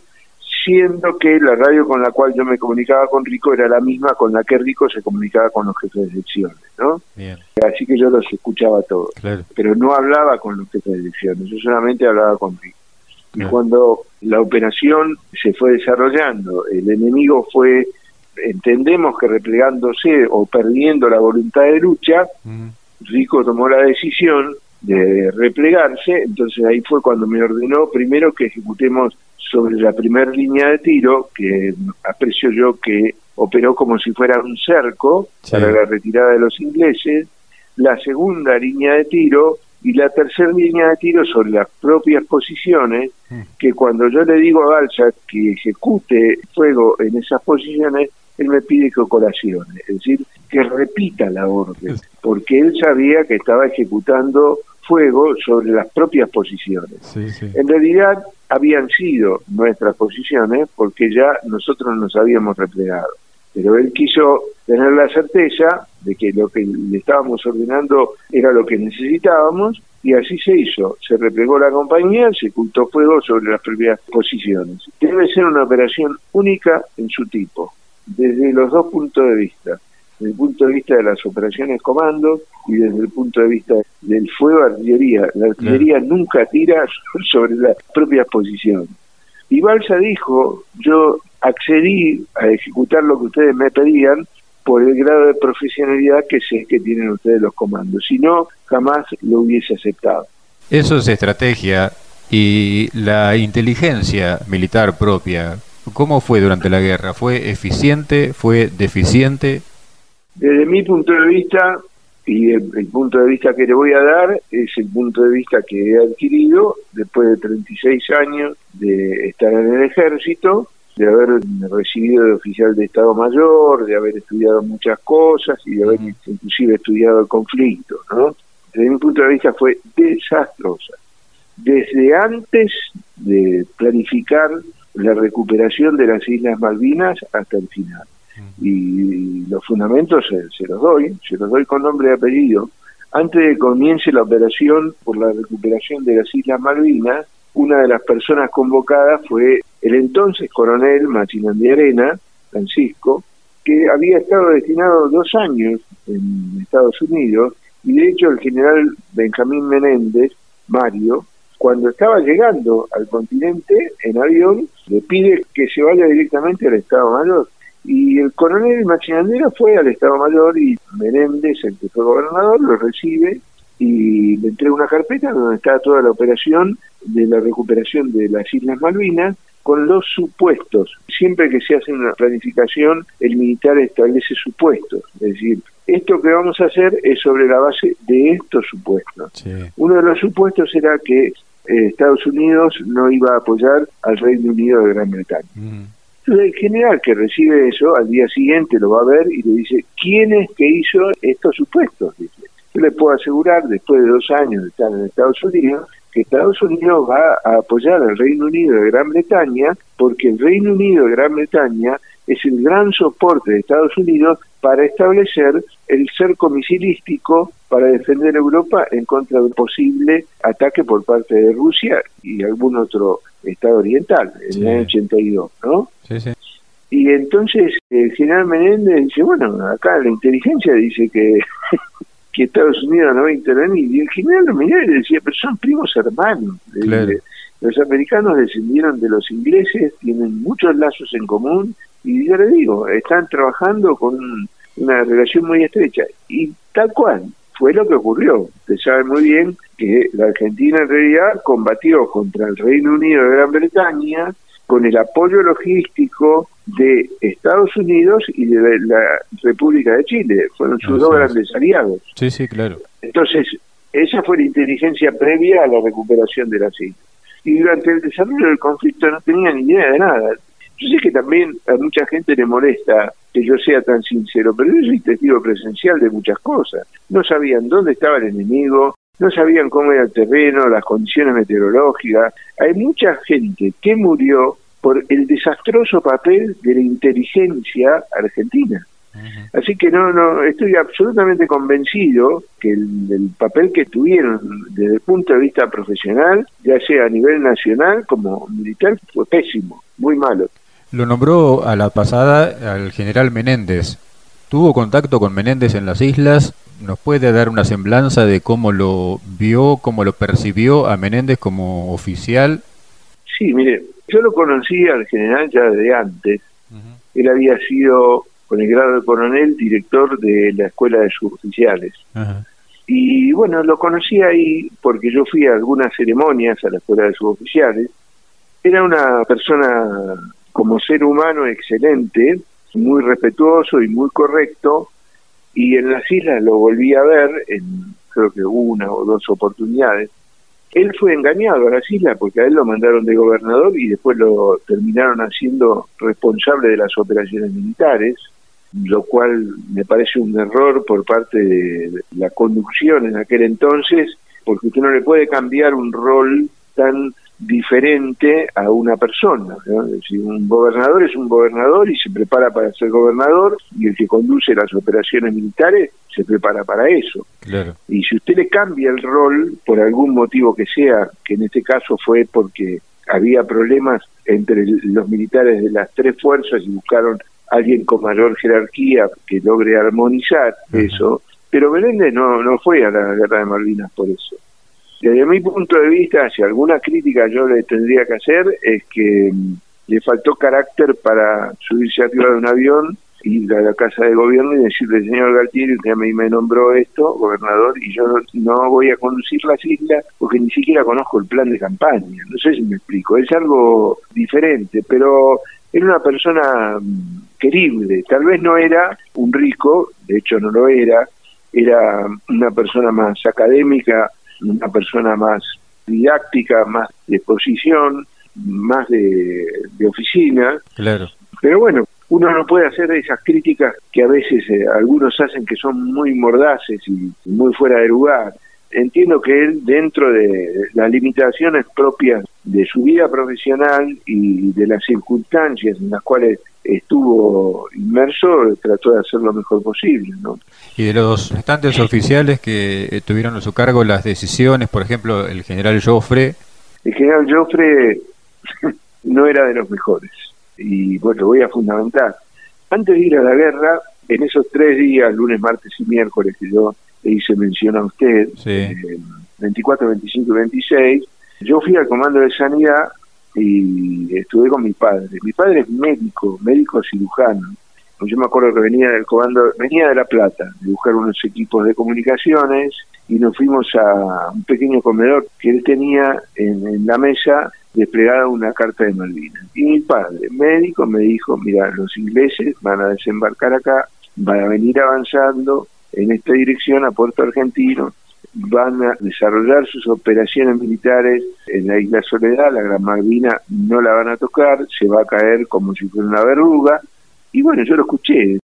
siendo que la radio con la cual yo me comunicaba con Rico era la misma con la que Rico se comunicaba con los jefes de secciones, ¿no? Así que yo los escuchaba todos, pero no hablaba con los jefes de secciones, yo solamente hablaba con Rico. Y cuando la operación se fue desarrollando, el enemigo fue, entendemos que replegándose o perdiendo la voluntad de lucha, Rico tomó la decisión de replegarse, entonces ahí fue cuando me ordenó primero que ejecutemos sobre la primera línea de tiro, que aprecio yo que operó como si fuera un cerco para la retirada de los ingleses, la segunda línea de tiro y la tercera línea de tiro sobre las propias posiciones, mm. que cuando yo le digo a Balsa que ejecute fuego en esas posiciones, él me pide que colacione, es decir, que repita la orden, porque él sabía que estaba ejecutando fuego sobre las propias posiciones. En realidad habían sido nuestras posiciones porque ya nosotros nos habíamos replegado. Pero él quiso tener la certeza de que lo que le estábamos ordenando era lo que necesitábamos y así se hizo. Se replegó la compañía, se ocultó fuego sobre las propias posiciones. Debe ser una operación única en su tipo, desde los dos puntos de vista desde el punto de vista de las operaciones comando y desde el punto de vista del fuego artillería. La artillería nunca tira sobre las propias posiciones. Y Balsa dijo, yo accedí a ejecutar lo que ustedes me pedían por el grado de profesionalidad que sé que tienen ustedes los comandos. Si no, jamás lo hubiese aceptado. Eso es estrategia y la inteligencia militar propia. ¿Cómo fue durante la guerra? ¿Fue eficiente? ¿Fue deficiente? Desde mi punto de vista, y el, punto de vista que le voy a dar es el punto de vista que he adquirido después de 36 años de estar en el ejército, de haber recibido de oficial de Estado Mayor, de haber estudiado muchas cosas y de haber inclusive estudiado el conflicto. ¿no? Desde mi punto de vista fue desastrosa. Desde antes de planificar la recuperación de las Islas Malvinas hasta el final y los fundamentos se, los doy, se los doy con nombre y apellido. Antes de que comience la operación por la recuperación de las Islas Malvinas, una de las personas convocadas fue el entonces coronel Machinandi Arena, Francisco, que había estado destinado dos años en Estados Unidos, y de hecho el general Benjamín Menéndez, Mario, cuando estaba llegando al continente en avión, le pide que se vaya directamente al Estado Mayor y el coronel Machinandera fue al Estado Mayor y Menéndez, el que fue gobernador, lo recibe y le entrega una carpeta donde está toda la operación de la recuperación de las Islas Malvinas con los supuestos. Siempre que se hace una planificación, el militar establece supuestos. Es decir, esto que vamos a hacer es sobre la base de estos supuestos. Uno de los supuestos era que eh, Estados Unidos no iba a apoyar al Reino Unido de Gran Bretaña. Entonces el general que recibe eso al día siguiente lo va a ver y le dice, ¿quién es que hizo estos supuestos? Dice. Yo le puedo asegurar, después de dos años de estar en Estados Unidos, que Estados Unidos va a apoyar al Reino Unido de Gran Bretaña porque el Reino Unido de Gran Bretaña es el gran soporte de Estados Unidos para establecer el cerco misilístico para defender Europa en contra de un posible ataque por parte de Rusia y algún otro Estado oriental en el año 82, ¿no? Sí, sí. Y entonces el general Menéndez dice, bueno, acá la inteligencia dice que que Estados Unidos no va a intervenir. Y el general Menéndez decía, pero son primos hermanos. Los americanos descendieron de los ingleses, tienen muchos lazos en común y yo le digo, están trabajando con una relación muy estrecha. Y tal cual, fue lo que ocurrió. Usted sabe muy bien que la Argentina en realidad combatió contra el Reino Unido de Gran Bretaña con el apoyo logístico de Estados Unidos y de la República de Chile. Fueron sus dos grandes aliados. Sí, sí, claro. Entonces, esa fue la inteligencia previa a la recuperación de las islas. Y durante el desarrollo del conflicto no tenían ni idea de nada. Yo sé que también a mucha gente le molesta que yo sea tan sincero, pero yo soy testigo presencial de muchas cosas. No sabían dónde estaba el enemigo, no sabían cómo era el terreno, las condiciones meteorológicas. Hay mucha gente que murió por el desastroso papel de la inteligencia argentina. Así que no, no, estoy absolutamente convencido que el, papel que tuvieron desde el punto de vista profesional, ya sea a nivel nacional como militar, fue pésimo, muy malo. Lo nombró a la pasada al general Menéndez. ¿Tuvo contacto con Menéndez en las islas? ¿Nos puede dar una semblanza de cómo lo vio, cómo lo percibió a Menéndez como oficial? Sí, mire, yo lo conocí al general ya de antes. Él había sido, con el grado de coronel, director de la escuela de suboficiales. Y bueno, lo conocí ahí porque yo fui a algunas ceremonias a la escuela de suboficiales. Era una persona como ser humano excelente, muy respetuoso y muy correcto. Y en las islas lo volví a ver en creo que una o dos oportunidades él fue engañado a las islas porque a él lo mandaron de gobernador y después lo terminaron haciendo responsable de las operaciones militares, lo cual me parece un error por parte de la conducción en aquel entonces, porque usted no le puede cambiar un rol tan diferente a una persona. Si un gobernador es un gobernador y se prepara para ser gobernador y el que conduce las operaciones militares se prepara para eso. Y si usted le cambia el rol por algún motivo que sea, que en este caso fue porque había problemas entre los militares de las tres fuerzas y buscaron a alguien con mayor jerarquía que logre armonizar eso, pero Menéndez no, no fue a la guerra de Malvinas por eso. Desde mi punto de vista, si alguna crítica yo le tendría que hacer, es que mm, le faltó carácter para subirse arriba de un avión, ir a la casa de gobierno y decirle, señor Galtieri, usted a mí me nombró esto, gobernador, y yo no voy a conducir las islas porque ni siquiera conozco el plan de campaña. No sé si me explico, es algo diferente, pero era una persona mm, querible, tal vez no era un rico, de hecho no lo era, era una persona más académica, una persona más didáctica, más de exposición, más de, oficina. Claro. Pero bueno, uno no puede hacer esas críticas que a veces eh, algunos hacen que son muy mordaces y muy fuera de lugar. Entiendo que él, dentro de las limitaciones propias de su vida profesional y de las circunstancias en las cuales estuvo inmerso, trató de hacer lo mejor posible. ¿no? Y de los restantes oficiales que eh, tuvieron a su cargo las decisiones, por ejemplo, el general Joffre. El general Joffre no era de los mejores. Y bueno, lo voy a fundamentar. Antes de ir a la guerra, en esos tres días, lunes, martes y miércoles que yo le hice mención a usted, 24, 25 y 26, yo fui al comando de sanidad y estuve con mi padre. Mi padre es médico, médico cirujano. Yo me acuerdo que venía del comando, venía de La Plata, de buscar unos equipos de comunicaciones y nos fuimos a un pequeño comedor que él tenía en, la mesa desplegada una carta de Malvinas. Y mi padre, médico, me dijo, mira, los ingleses van a desembarcar acá, van a venir avanzando en esta dirección a Puerto Argentino, van a desarrollar sus operaciones militares en la isla Soledad, la Gran Malvina no la van a tocar, se va a caer como si fuera una verruga. Y bueno, yo lo escuché,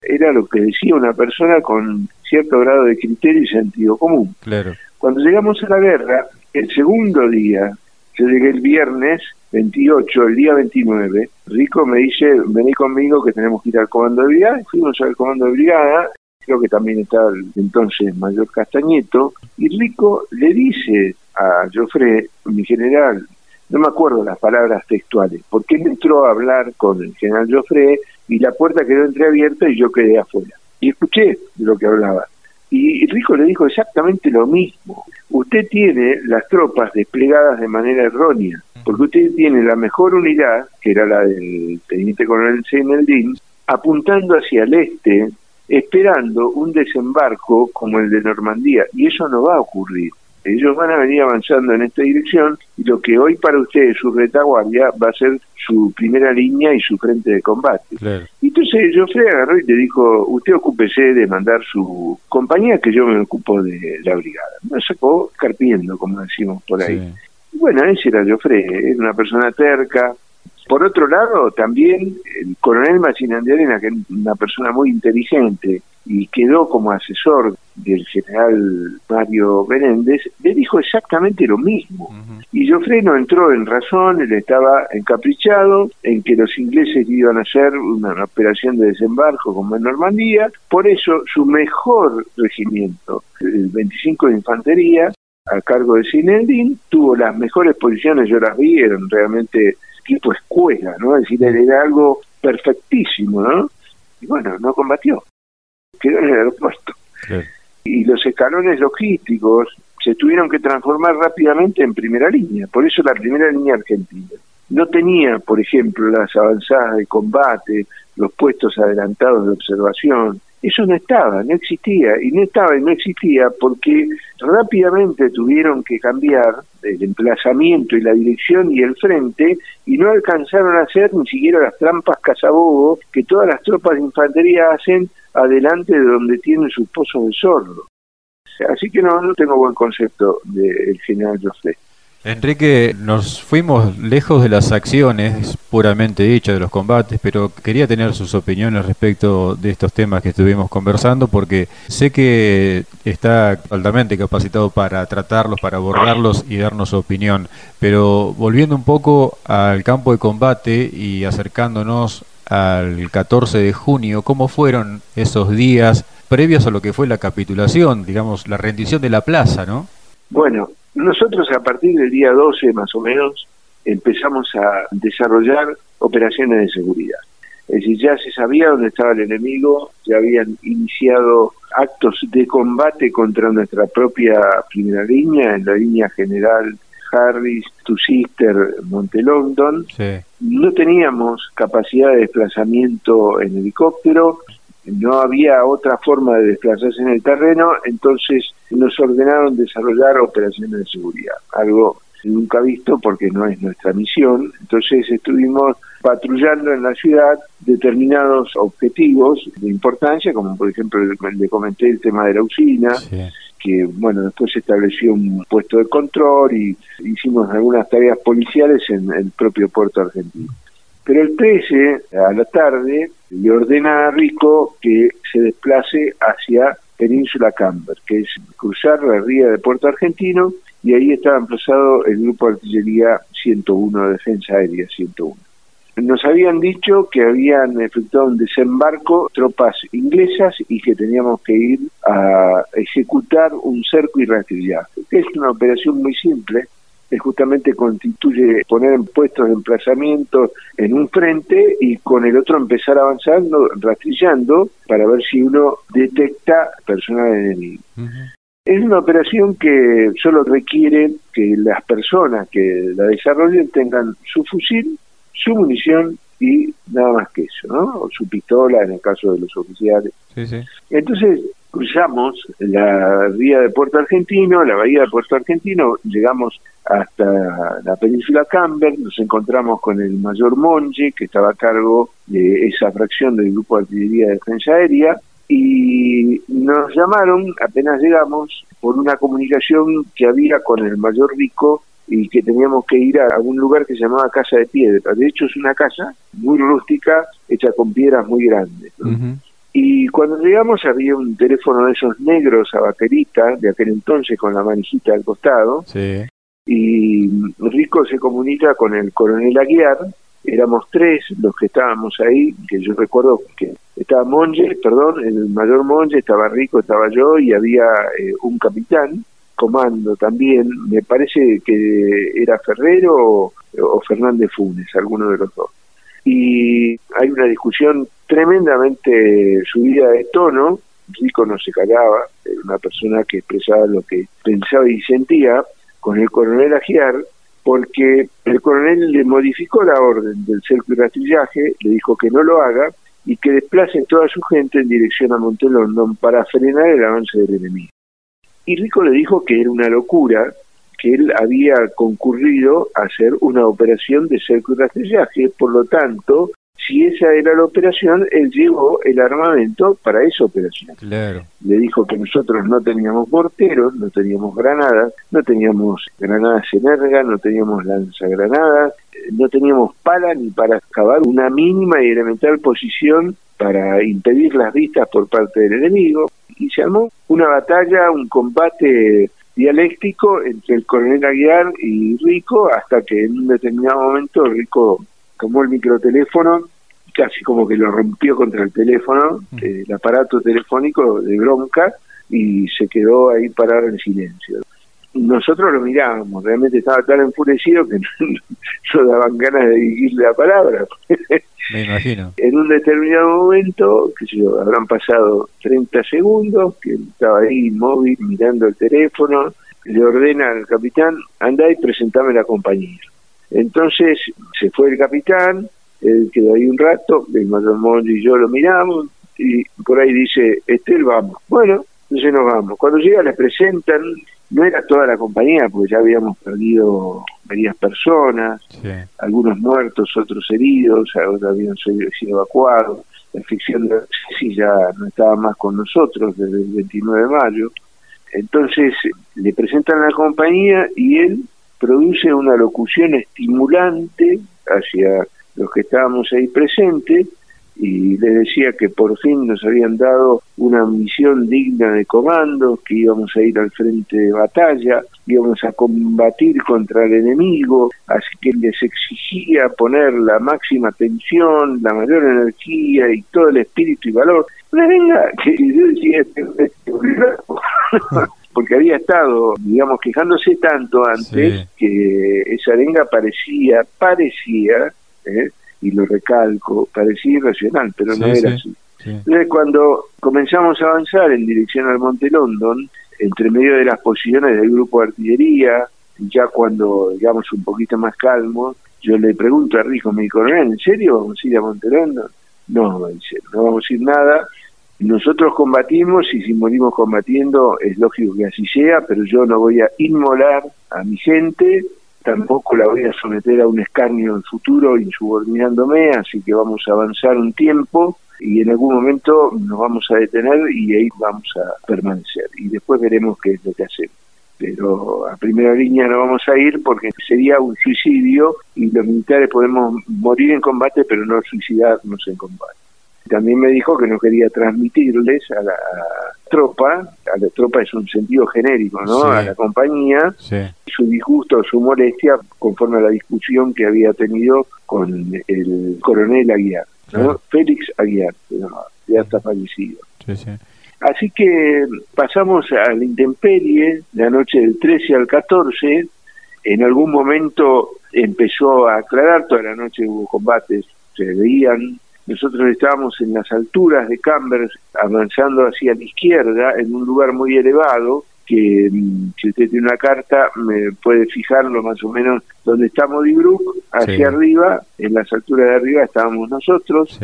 era lo que decía una persona con cierto grado de criterio y sentido común. Claro. Cuando llegamos a la guerra, el segundo día, yo llegué el viernes 28, el día 29, Rico me dice, vení conmigo que tenemos que ir al comando de brigada, y fuimos al comando de brigada, creo que también el entonces mayor Castañeto, y Rico le dice a Joffre, mi general, no me acuerdo las palabras textuales, porque él entró a hablar con el general Joffre y la puerta quedó entreabierta y yo quedé afuera. Y escuché lo que hablaba. Y Rico le dijo exactamente lo mismo. Usted tiene las tropas desplegadas de manera errónea, porque usted tiene la mejor unidad, que era la del teniente coronel Seymeldin, apuntando hacia el este, esperando un desembarco como el de Normandía, y eso no va a ocurrir. Ellos van a venir avanzando en esta dirección y lo que hoy para ustedes su retaguardia va a ser su primera línea y su frente de combate. Y entonces José agarró y le dijo, usted ocúpese de mandar su compañía que yo me ocupo de la brigada. Me sacó carpiendo, como decimos por ahí. bueno, ese era Joffre, era una persona terca, por otro lado, también el coronel Machinandiarena, que es una persona muy inteligente y quedó como asesor del general Mario Benéndez, le dijo exactamente lo mismo. Y Joffre no entró en razón, él estaba encaprichado en que los ingleses iban a hacer una operación de desembarco como en Normandía, por eso su mejor regimiento, el 25 de Infantería, a cargo de Sinendin, tuvo las mejores posiciones, yo las vi, eran realmente tipo escuela, ¿no? Es decir, era algo perfectísimo, ¿no? Y bueno, no combatió, quedó en el aeropuerto. Y los escalones logísticos se tuvieron que transformar rápidamente en primera línea, por eso la primera línea argentina. No tenía, por ejemplo, las avanzadas de combate, los puestos adelantados de observación, eso no estaba, no existía, y no estaba y no existía porque rápidamente tuvieron que cambiar el emplazamiento y la dirección y el frente y no alcanzaron a hacer ni siquiera las trampas cazabobo que todas las tropas de infantería hacen adelante de donde tienen sus pozos de sordo. Así que no, no tengo buen concepto del general José. Enrique, nos fuimos lejos de las acciones puramente dichas de los combates, pero quería tener sus opiniones respecto de estos temas que estuvimos conversando, porque sé que está altamente capacitado para tratarlos, para abordarlos y darnos su opinión. Pero volviendo un poco al campo de combate y acercándonos al 14 de junio, ¿cómo fueron esos días previos a lo que fue la capitulación, digamos, la rendición de la plaza, no? Bueno, nosotros a partir del día 12 más o menos empezamos a desarrollar operaciones de seguridad. Es decir, ya se sabía dónde estaba el enemigo, ya habían iniciado actos de combate contra nuestra propia primera línea, en la línea general Harris, Tu Sister, Montelondon. No teníamos capacidad de desplazamiento en helicóptero, no había otra forma de desplazarse en el terreno, entonces nos ordenaron desarrollar operaciones de seguridad, algo nunca visto porque no es nuestra misión. Entonces estuvimos patrullando en la ciudad determinados objetivos de importancia, como por ejemplo le comenté el tema de la usina, que bueno, después se estableció un puesto de control y hicimos algunas tareas policiales en el propio puerto argentino. Pero el 13, a la tarde, le ordena a Rico que se desplace hacia Península Camber, que es cruzar la ría de Puerto Argentino, y ahí estaba emplazado el grupo de artillería 101, Defensa Aérea 101. Nos habían dicho que habían efectuado un desembarco tropas inglesas y que teníamos que ir a ejecutar un cerco y rastrillaje. Es una operación muy simple, justamente constituye poner en puestos de emplazamiento en un frente y con el otro empezar avanzando, rastrillando, para ver si uno detecta personas enemigo. Es una operación que solo requiere que las personas que la desarrollen tengan su fusil, su munición y nada más que eso, ¿no? O su pistola en el caso de los oficiales. Entonces cruzamos la vía de Puerto Argentino, la bahía de Puerto Argentino, llegamos hasta la península Camber, nos encontramos con el mayor Monge, que estaba a cargo de esa fracción del Grupo de Artillería de Defensa Aérea, y nos llamaron, apenas llegamos, por una comunicación que había con el mayor Rico y que teníamos que ir a algún lugar que se llamaba Casa de Piedra. De hecho, es una casa muy rústica, hecha con piedras muy grandes. Y cuando llegamos había un teléfono de esos negros a baquerita, de aquel entonces con la manijita al costado. Y Rico se comunica con el coronel Aguiar, éramos tres los que estábamos ahí, que yo recuerdo que estaba Monge, perdón, el mayor Monge, estaba Rico, estaba yo y había eh, un capitán, comando también, me parece que era Ferrero o, Fernández Funes, alguno de los dos. Y hay una discusión tremendamente subida de tono, Rico no se callaba, era una persona que expresaba lo que pensaba y sentía, con el coronel Agiar, porque el coronel le modificó la orden del cerco y rastrillaje, le dijo que no lo haga y que desplace toda su gente en dirección a Montelondon para frenar el avance del enemigo. Y Rico le dijo que era una locura, que él había concurrido a hacer una operación de cerco y rastrillaje, por lo tanto, si esa era la operación, él llevó el armamento para esa operación. Claro. Le dijo que nosotros no teníamos morteros, no teníamos granadas, no teníamos granadas energa, no teníamos lanzagranadas, no teníamos pala ni para excavar una mínima y elemental posición para impedir las vistas por parte del enemigo. Y se armó una batalla, un combate dialéctico entre el coronel Aguiar y Rico, hasta que en un determinado momento Rico tomó el microteléfono casi como que lo rompió contra el teléfono, eh, el aparato telefónico de bronca, y se quedó ahí parado en silencio. Nosotros lo mirábamos, realmente estaba tan enfurecido que no, daban ganas de dirigirle la palabra. Me imagino. en un determinado momento, que yo, habrán pasado 30 segundos, que estaba ahí inmóvil mirando el teléfono, le ordena al capitán, anda y presentame la compañía. Entonces se fue el capitán, él quedó ahí un rato, el mayor y yo lo miramos, y por ahí dice, Estel, vamos. Bueno, entonces nos vamos. Cuando llega les presentan, no era toda la compañía, porque ya habíamos perdido varias personas, algunos muertos, otros heridos, otros habían sido, evacuados. La ficción de sí ya no estaba más con nosotros desde el 29 de mayo. Entonces le presentan la compañía y él produce una locución estimulante hacia los que estábamos ahí presentes y les decía que por fin nos habían dado una misión digna de comando, que íbamos a ir al frente de batalla, íbamos a combatir contra el enemigo, así que les exigía poner la máxima atención, la mayor energía y todo el espíritu y valor. Una venga que yo decía, este, este, porque había estado, digamos, quejándose tanto antes que esa arenga parecía, parecía, ¿eh? y lo recalco, parecía irracional, pero no era así. Entonces, cuando comenzamos a avanzar en dirección al Monte London, entre medio de las posiciones del grupo de artillería, ya cuando, digamos, un poquito más calmo, yo le pregunto a Rico, mi coronel, ¿en serio vamos a ir a Monte London? No, dice, no vamos a ir nada, nosotros combatimos y si morimos combatiendo es lógico que así sea, pero yo no voy a inmolar a mi gente, tampoco la voy a someter a un escarnio en futuro insubordinándome, así que vamos a avanzar un tiempo y en algún momento nos vamos a detener y ahí vamos a permanecer y después veremos qué es lo que hacemos. Pero a primera línea no vamos a ir porque sería un suicidio y los militares podemos morir en combate pero no suicidarnos en combate. También me dijo que no quería transmitirles a la tropa, a la tropa es un sentido genérico, ¿no? A la compañía, su disgusto, su molestia, conforme a la discusión que había tenido con el coronel Aguiar, ¿no? Félix Aguiar, ya está fallecido. Así que pasamos a la intemperie, la noche del 13 al 14, en algún momento empezó a aclarar, toda la noche hubo combates, se veían nosotros estábamos en las alturas de Camber, avanzando hacia la izquierda, en un lugar muy elevado, que mm, si usted tiene una carta me puede fijarlo más o menos donde está Modibrook, hacia arriba, en las alturas de arriba estábamos nosotros,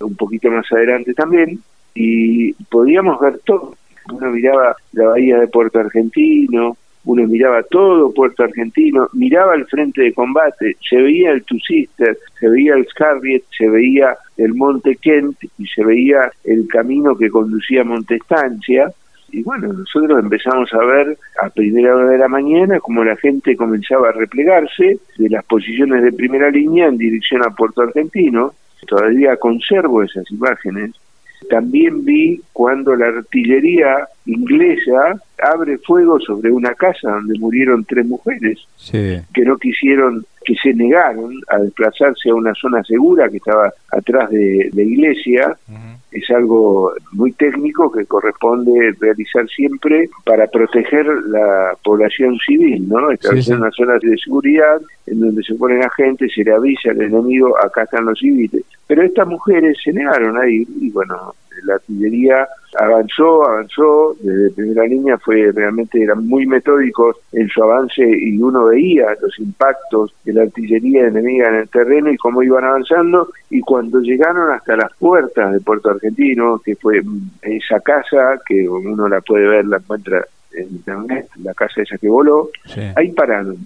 un poquito más adelante también, y podíamos ver todo. Uno miraba la bahía de Puerto Argentino, uno miraba todo Puerto Argentino, miraba el frente de combate, se veía el Tusister, se veía el Scarriet, se veía el Monte Kent y se veía el camino que conducía a Montestancia. Y bueno, nosotros empezamos a ver a primera hora de la mañana como la gente comenzaba a replegarse de las posiciones de primera línea en dirección a Puerto Argentino. Todavía conservo esas imágenes también vi cuando la artillería inglesa abre fuego sobre una casa donde murieron tres mujeres que no quisieron, que se negaron a desplazarse a una zona segura que estaba atrás de la iglesia. Es algo muy técnico que corresponde realizar siempre para proteger la población civil, ¿no? Establecer una zona de seguridad en donde se ponen agentes, se le avisa al enemigo, acá están los civiles. Pero estas mujeres se negaron a ir y bueno, la artillería avanzó, avanzó, desde primera línea fue realmente, eran muy metódicos en su avance y uno veía los impactos de la artillería enemiga en el terreno y cómo iban avanzando y cuando llegaron hasta las puertas de Puerto Argentino, que fue esa casa, que uno la puede ver, la encuentra en internet, la casa esa que voló, ahí pararon.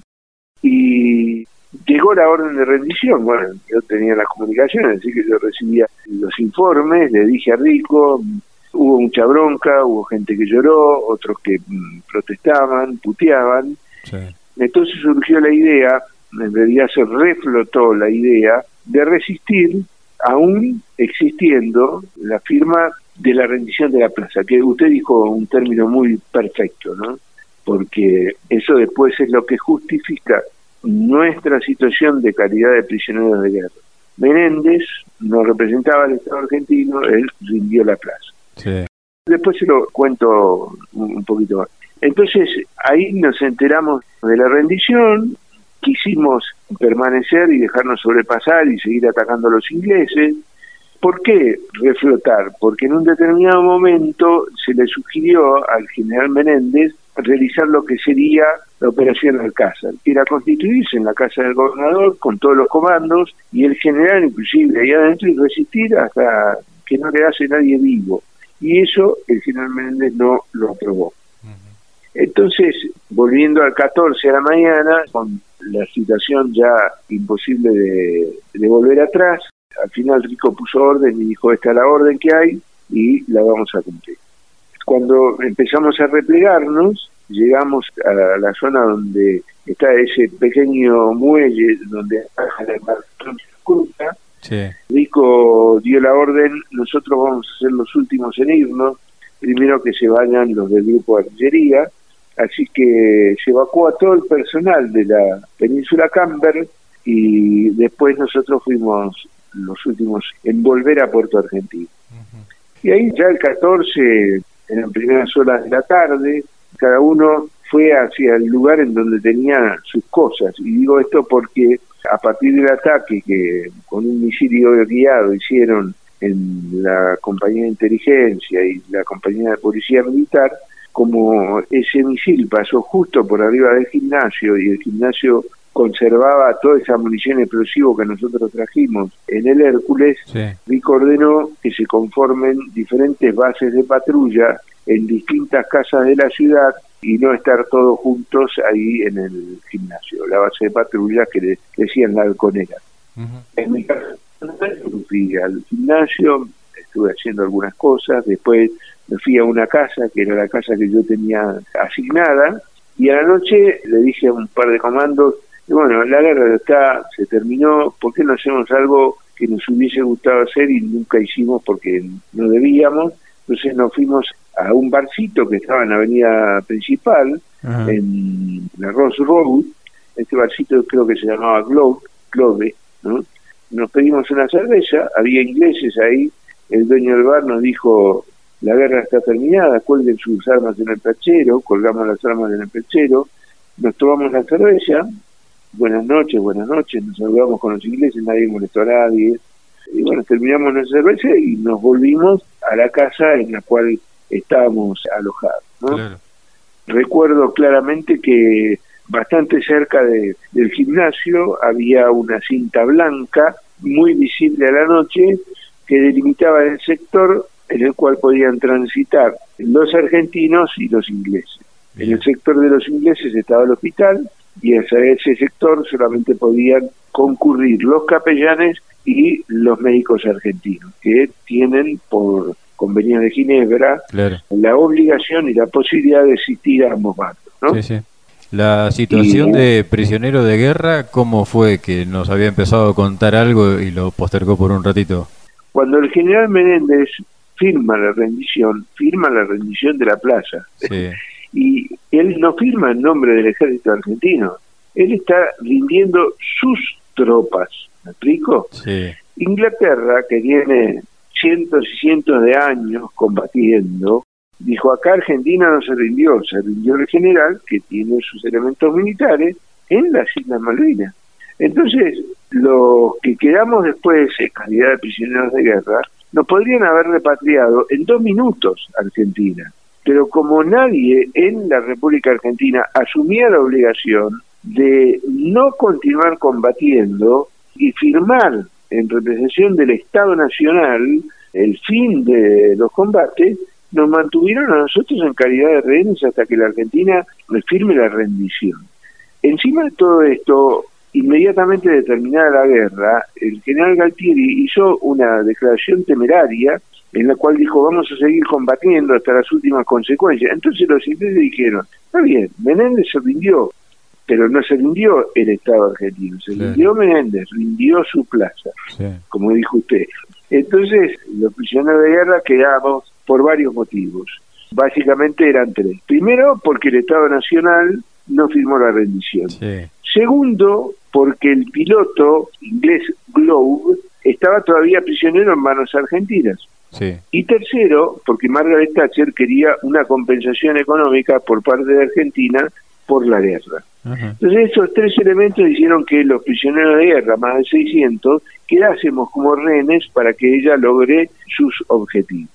Y llegó la orden de rendición. Bueno, yo tenía las comunicaciones, así que yo recibía los informes, le dije a Rico, hubo mucha bronca, hubo gente que lloró, otros que mm, protestaban, puteaban. Entonces surgió la idea, en realidad se reflotó la idea de resistir, aún existiendo la firma de la rendición de la plaza, que usted dijo un término muy perfecto, ¿no? Porque eso después es lo que justifica nuestra situación de calidad de prisioneros de guerra. Menéndez nos representaba al Estado argentino, él rindió la plaza. Después se lo cuento un poquito más. Entonces ahí nos enteramos de la rendición, quisimos permanecer y dejarnos sobrepasar y seguir atacando a los ingleses. ¿Por qué reflotar? Porque en un determinado momento se le sugirió al general Menéndez realizar lo que sería la operación Alcázar, que era constituirse en la casa del gobernador con todos los comandos y el general inclusive ahí adentro y resistir hasta que no quedase nadie vivo. Y eso el general Menéndez no lo aprobó. Entonces, volviendo al 14 a la mañana, con la situación ya imposible de, de volver atrás, al final Rico puso orden y dijo, esta es la orden que hay y la vamos a cumplir. Cuando empezamos a replegarnos, llegamos a la zona donde está ese pequeño muelle donde la cruza. Rico dio la orden, nosotros vamos a ser los últimos en irnos, primero que se vayan los del grupo de artillería, así que se evacuó a todo el personal de la península Camber y después nosotros fuimos los últimos en volver a Puerto Argentino. Y ahí ya el 14 en las primeras horas de la tarde, cada uno fue hacia el lugar en donde tenía sus cosas. Y digo esto porque a partir del ataque que con un misil guiado hicieron en la compañía de inteligencia y la compañía de policía militar, como ese misil pasó justo por arriba del gimnasio y el gimnasio conservaba toda esa munición explosiva que nosotros trajimos en el Hércules, sí. ordenó que se conformen diferentes bases de patrulla en distintas casas de la ciudad y no estar todos juntos ahí en el gimnasio, la base de patrulla que le decían la halconera. En mi caso, fui al gimnasio, estuve haciendo algunas cosas, después me fui a una casa, que era la casa que yo tenía asignada, y a la noche le dije a un par de comandos, y bueno, la guerra está, se terminó, ¿por qué no hacemos algo que nos hubiese gustado hacer y nunca hicimos porque no debíamos? Entonces nos fuimos a un barcito que estaba en la avenida principal, en la Rose Road, este barcito creo que se llamaba Globe, Globe, ¿no? Nos pedimos una cerveza, había ingleses ahí, el dueño del bar nos dijo, la guerra está terminada, cuelguen sus armas en el pechero, colgamos las armas en el pechero, nos tomamos la cerveza, buenas noches, buenas noches, nos saludamos con los ingleses, nadie molestó a nadie. Y bueno, terminamos nuestra cerveza y nos volvimos a la casa en la cual estábamos alojados. ¿no? Recuerdo claramente que bastante cerca de, del gimnasio había una cinta blanca muy visible a la noche que delimitaba el sector en el cual podían transitar los argentinos y los ingleses. En el sector de los ingleses estaba el hospital y hacia ese sector solamente podían concurrir los capellanes y los médicos argentinos, que tienen por convenio de Ginebra la obligación y la posibilidad de asistir a ambos bandos. ¿no? La situación de prisionero de guerra, ¿cómo fue que nos había empezado a contar algo y lo postergó por un ratito? Cuando el general Menéndez firma la rendición, firma la rendición de la plaza. él no firma en nombre del ejército argentino, él está rindiendo sus tropas, ¿me explico? Inglaterra, que tiene cientos y cientos de años combatiendo, dijo acá Argentina no se rindió, se rindió el general que tiene sus elementos militares en las Islas Malvinas. Entonces, los que quedamos después en calidad de prisioneros de guerra, nos podrían haber repatriado en dos minutos a Argentina. Pero como nadie en la República Argentina asumía la obligación de no continuar combatiendo y firmar en representación del Estado Nacional el fin de los combates, nos mantuvieron a nosotros en calidad de rehenes hasta que la Argentina firme la rendición. Encima de todo esto, inmediatamente de terminada la guerra, el general Galtieri hizo una declaración temeraria en la cual dijo vamos a seguir combatiendo hasta las últimas consecuencias. Entonces los ingleses dijeron, está bien, Menéndez se rindió, pero no se rindió el Estado argentino, se rindió Menéndez, rindió su plaza, como dijo usted. Entonces los prisioneros de guerra quedamos por varios motivos. Básicamente eran tres. Primero, porque el Estado Nacional no firmó la rendición. Segundo, porque el piloto inglés Globe estaba todavía prisionero en manos argentinas. Y tercero, porque Margaret Thatcher quería una compensación económica por parte de Argentina por la guerra. Entonces esos tres elementos hicieron que los prisioneros de guerra, más de 600, quedásemos como rehenes para que ella logre sus objetivos.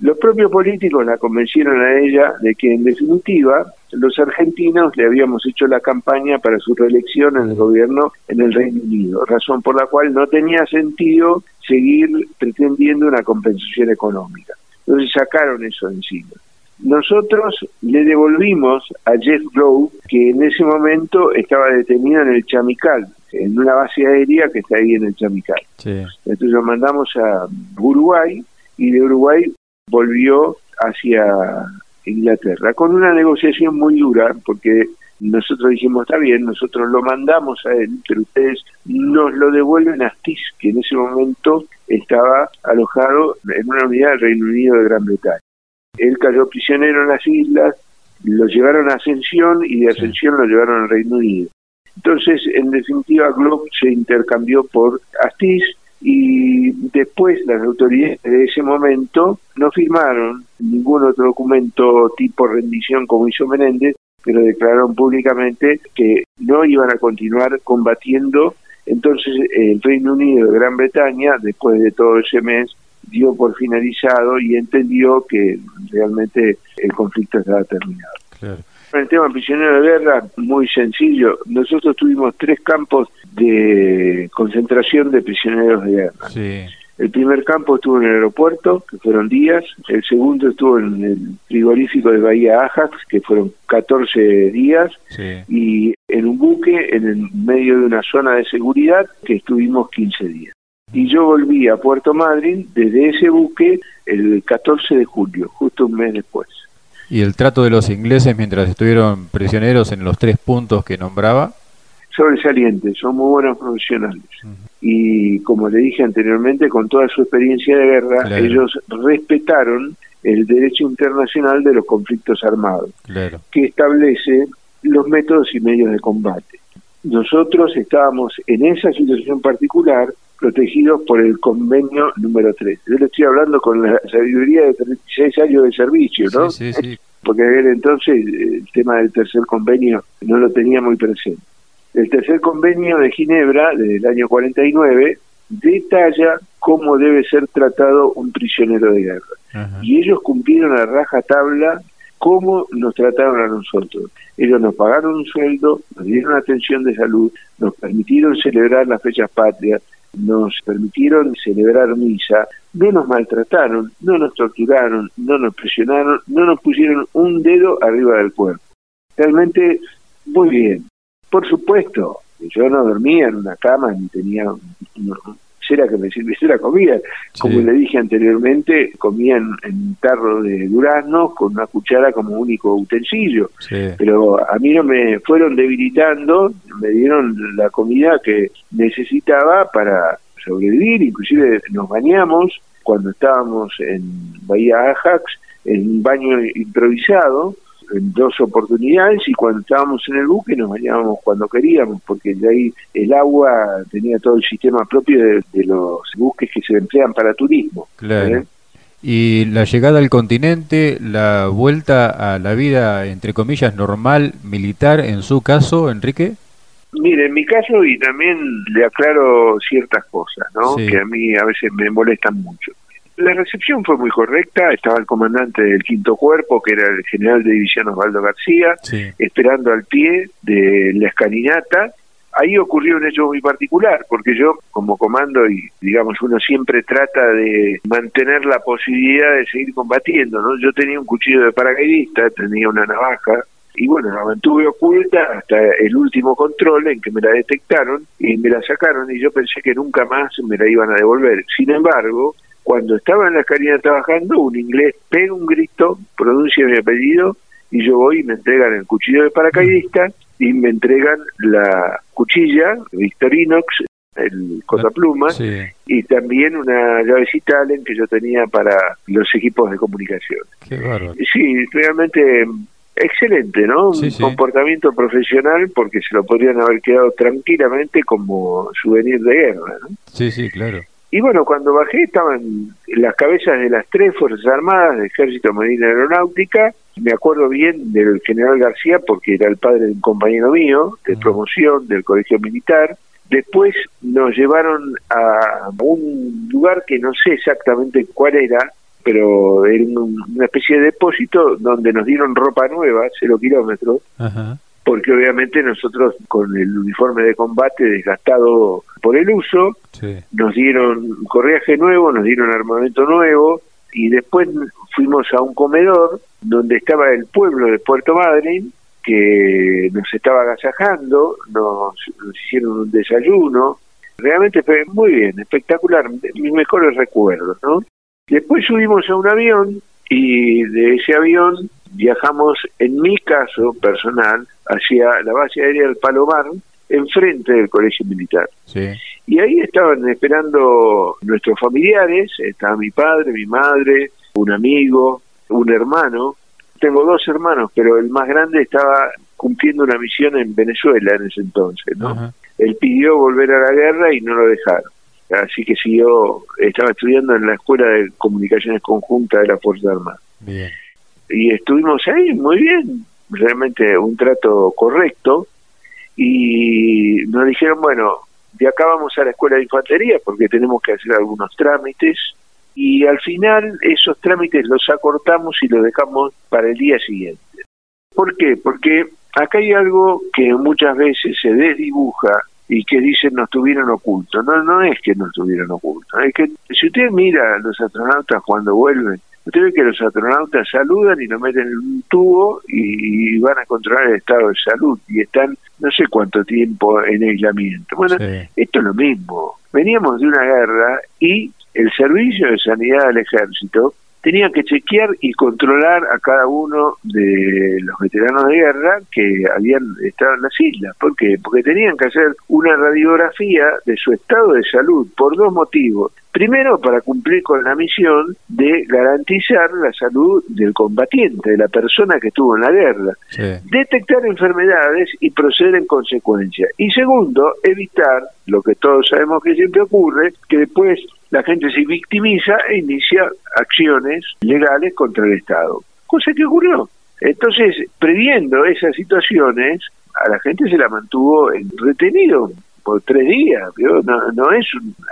Los propios políticos la convencieron a ella de que, en definitiva, los argentinos le habíamos hecho la campaña para su reelección en el gobierno en el Reino Unido, razón por la cual no tenía sentido seguir pretendiendo una compensación económica. Entonces sacaron eso encima. Nosotros le devolvimos a Jeff Grove, que en ese momento estaba detenido en el Chamical, en una base aérea que está ahí en el Chamical. Entonces lo mandamos a Uruguay y de Uruguay volvió hacia Inglaterra, con una negociación muy dura, porque nosotros dijimos, está bien, nosotros lo mandamos a él, pero ustedes nos lo devuelven a Astis, que en ese momento estaba alojado en una unidad del Reino Unido de Gran Bretaña. Él cayó prisionero en las islas, lo llevaron a Ascensión y de Ascensión lo llevaron al Reino Unido. Entonces, en definitiva, Globe se intercambió por Astis y después las autoridades de ese momento no firmaron ningún otro documento tipo rendición como hizo Menéndez, pero declararon públicamente que no iban a continuar combatiendo. Entonces el Reino Unido de Gran Bretaña, después de todo ese mes, dio por finalizado y entendió que realmente el conflicto estaba terminado. El tema prisionero de guerra, muy sencillo. Nosotros tuvimos tres campos de concentración de prisioneros de guerra. El primer campo estuvo en el aeropuerto, que fueron días. El segundo estuvo en el frigorífico de Bahía Ajax, que fueron 14 días. Y en un buque en el medio de una zona de seguridad, que estuvimos 15 días. Y yo volví a Puerto Madryn desde ese buque el 14 de julio, justo un mes después. ¿Y el trato de los ingleses mientras estuvieron prisioneros en los tres puntos que nombraba? Sobresaliente, son muy buenos profesionales. Y como le dije anteriormente, con toda su experiencia de guerra, ellos respetaron el derecho internacional de los conflictos armados, que establece los métodos y medios de combate. Nosotros estábamos en esa situación particular protegidos por el convenio número 3. Yo le estoy hablando con la sabiduría de 36 años de servicio, ¿no? Sí, sí, Porque entonces el tema del tercer convenio no lo tenía muy presente. El tercer convenio de Ginebra, del año 49, detalla cómo debe ser tratado un prisionero de guerra. Y ellos cumplieron a raja tabla cómo nos trataron a nosotros. Ellos nos pagaron un sueldo, nos dieron atención de salud, nos permitieron celebrar las fechas patrias, nos permitieron celebrar misa, no nos maltrataron, no nos torturaron, no nos presionaron, no nos pusieron un dedo arriba del cuerpo. Realmente muy bien. Por supuesto, yo no dormía en una cama ni tenía era que me sirviese la comida. Como le dije anteriormente, comían en un tarro de duraznos con una cuchara como único utensilio. Pero a mí no me fueron debilitando, me dieron la comida que necesitaba para sobrevivir, inclusive nos bañamos cuando estábamos en Bahía Ajax, en un baño improvisado, en dos oportunidades y cuando estábamos en el buque nos bañábamos cuando queríamos, porque de ahí el agua tenía todo el sistema propio de, los buques que se emplean para turismo. Claro. ¿eh? Y la llegada al continente, la vuelta a la vida, entre comillas, normal, militar, en su caso, Enrique. Mire, en mi caso, y también le aclaro ciertas cosas, ¿no? Que a mí a veces me molestan mucho. La recepción fue muy correcta, estaba el comandante del quinto cuerpo, que era el general de división Osvaldo García, esperando al pie de la escalinata. Ahí ocurrió un hecho muy particular, porque yo como comando, y digamos, uno siempre trata de mantener la posibilidad de seguir combatiendo, ¿no? Yo tenía un cuchillo de paracaidista, tenía una navaja, y bueno, la mantuve oculta hasta el último control en que me la detectaron y me la sacaron y yo pensé que nunca más me la iban a devolver. Sin embargo, cuando estaba en la escalera trabajando, un inglés pega un grito, pronuncia mi apellido y yo voy y me entregan el cuchillo de paracaidista y me entregan la cuchilla Victorinox, el cortaplumas y también una llavecita Allen que yo tenía para los equipos de comunicación. Sí, realmente excelente, ¿no? un comportamiento profesional porque se lo podrían haber quedado tranquilamente como souvenir de guerra, ¿no? Sí, sí, claro. Y bueno, cuando bajé estaban las cabezas de las tres Fuerzas Armadas, de Ejército, Marina y Aeronáutica. Me acuerdo bien del general García porque era el padre de un compañero mío de promoción del Colegio Militar. Después nos llevaron a un lugar que no sé exactamente cuál era, pero era una especie de depósito donde nos dieron ropa nueva, cero kilómetros, porque obviamente nosotros con el uniforme de combate desgastado por el uso, nos dieron correaje nuevo, nos dieron armamento nuevo y después fuimos a un comedor donde estaba el pueblo de Puerto Madryn que nos estaba agasajando, nos, hicieron un desayuno, realmente fue muy bien, espectacular, mis mejores recuerdos, ¿no? Después subimos a un avión y de ese avión viajamos, en mi caso personal, hacia la base aérea del Palomar, enfrente del colegio militar. Y ahí estaban esperando nuestros familiares, estaba mi padre, mi madre, un amigo, un hermano. Tengo dos hermanos, pero el más grande estaba cumpliendo una misión en Venezuela en ese entonces, ¿no? Él pidió volver a la guerra y no lo dejaron. Así que siguió, estaba estudiando en la Escuela de Comunicaciones Conjuntas de la Fuerza Armada. Y estuvimos ahí muy bien, realmente un trato correcto y nos dijeron, bueno, de acá vamos a la escuela de infantería porque tenemos que hacer algunos trámites y al final esos trámites los acortamos y los dejamos para el día siguiente. ¿Por qué? Porque acá hay algo que muchas veces se desdibuja y que dicen nos tuvieron oculto. No, no es que nos tuvieron oculto. Es que si usted mira a los astronautas cuando vuelven, Usted ve que los astronautas saludan y lo meten en un tubo y, van a controlar el estado de salud y están no sé cuánto tiempo en aislamiento. Bueno, esto es lo mismo. Veníamos de una guerra y el servicio de sanidad del ejército tenía que chequear y controlar a cada uno de los veteranos de guerra que habían estado en las islas. ¿Por qué? Porque tenían que hacer una radiografía de su estado de salud por dos motivos. Primero, para cumplir con la misión de garantizar la salud del combatiente, de la persona que estuvo en la guerra. Detectar enfermedades y proceder en consecuencia. Y segundo, evitar lo que todos sabemos que siempre ocurre, que después la gente se victimiza e inicia acciones legales contra el Estado. Cosa que ocurrió. Entonces, previendo esas situaciones, a la gente se la mantuvo retenido por tres días. No, no es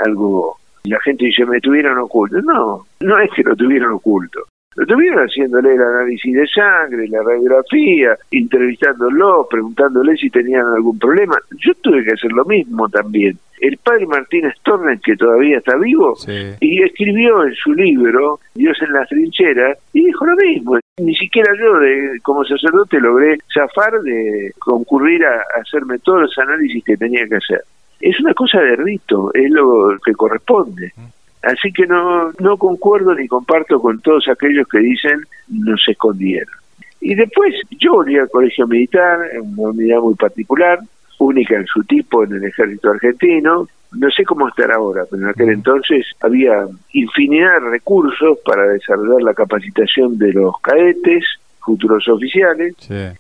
algo... La gente dice, me tuvieron oculto. No, no es que lo tuvieron oculto. Lo tuvieron haciéndole el análisis de sangre, la radiografía, entrevistándolo, preguntándole si tenían algún problema. Yo tuve que hacer lo mismo también. El padre Martínez Torres, que todavía está vivo, y escribió en su libro Dios en las trincheras, y dijo lo mismo. Ni siquiera yo, de, como sacerdote, logré zafar de concurrir a hacerme todos los análisis que tenía que hacer. Es una cosa de rito, es lo que corresponde. Así que no, no concuerdo ni comparto con todos aquellos que dicen nos escondieron. Y después yo volví al colegio militar, en una unidad muy particular, única en su tipo en el ejército argentino. No sé cómo estar ahora, pero en aquel entonces había infinidad de recursos para desarrollar la capacitación de los cadetes, futuros oficiales,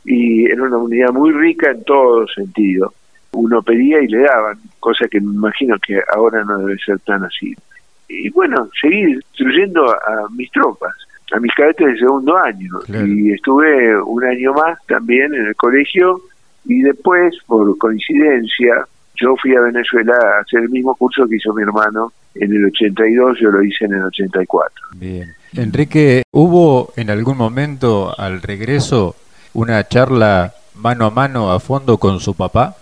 y era una unidad muy rica en todo sentido. Uno pedía y le daban, cosa que me imagino que ahora no debe ser tan así y bueno, seguí instruyendo a, mis tropas, a mis cadetes de segundo año. Y estuve un año más también en el colegio y después, por coincidencia, yo fui a Venezuela a hacer el mismo curso que hizo mi hermano en el 82, yo lo hice en el 84. Bien. Enrique, ¿hubo en algún momento al regreso una charla mano a mano a fondo con su papá?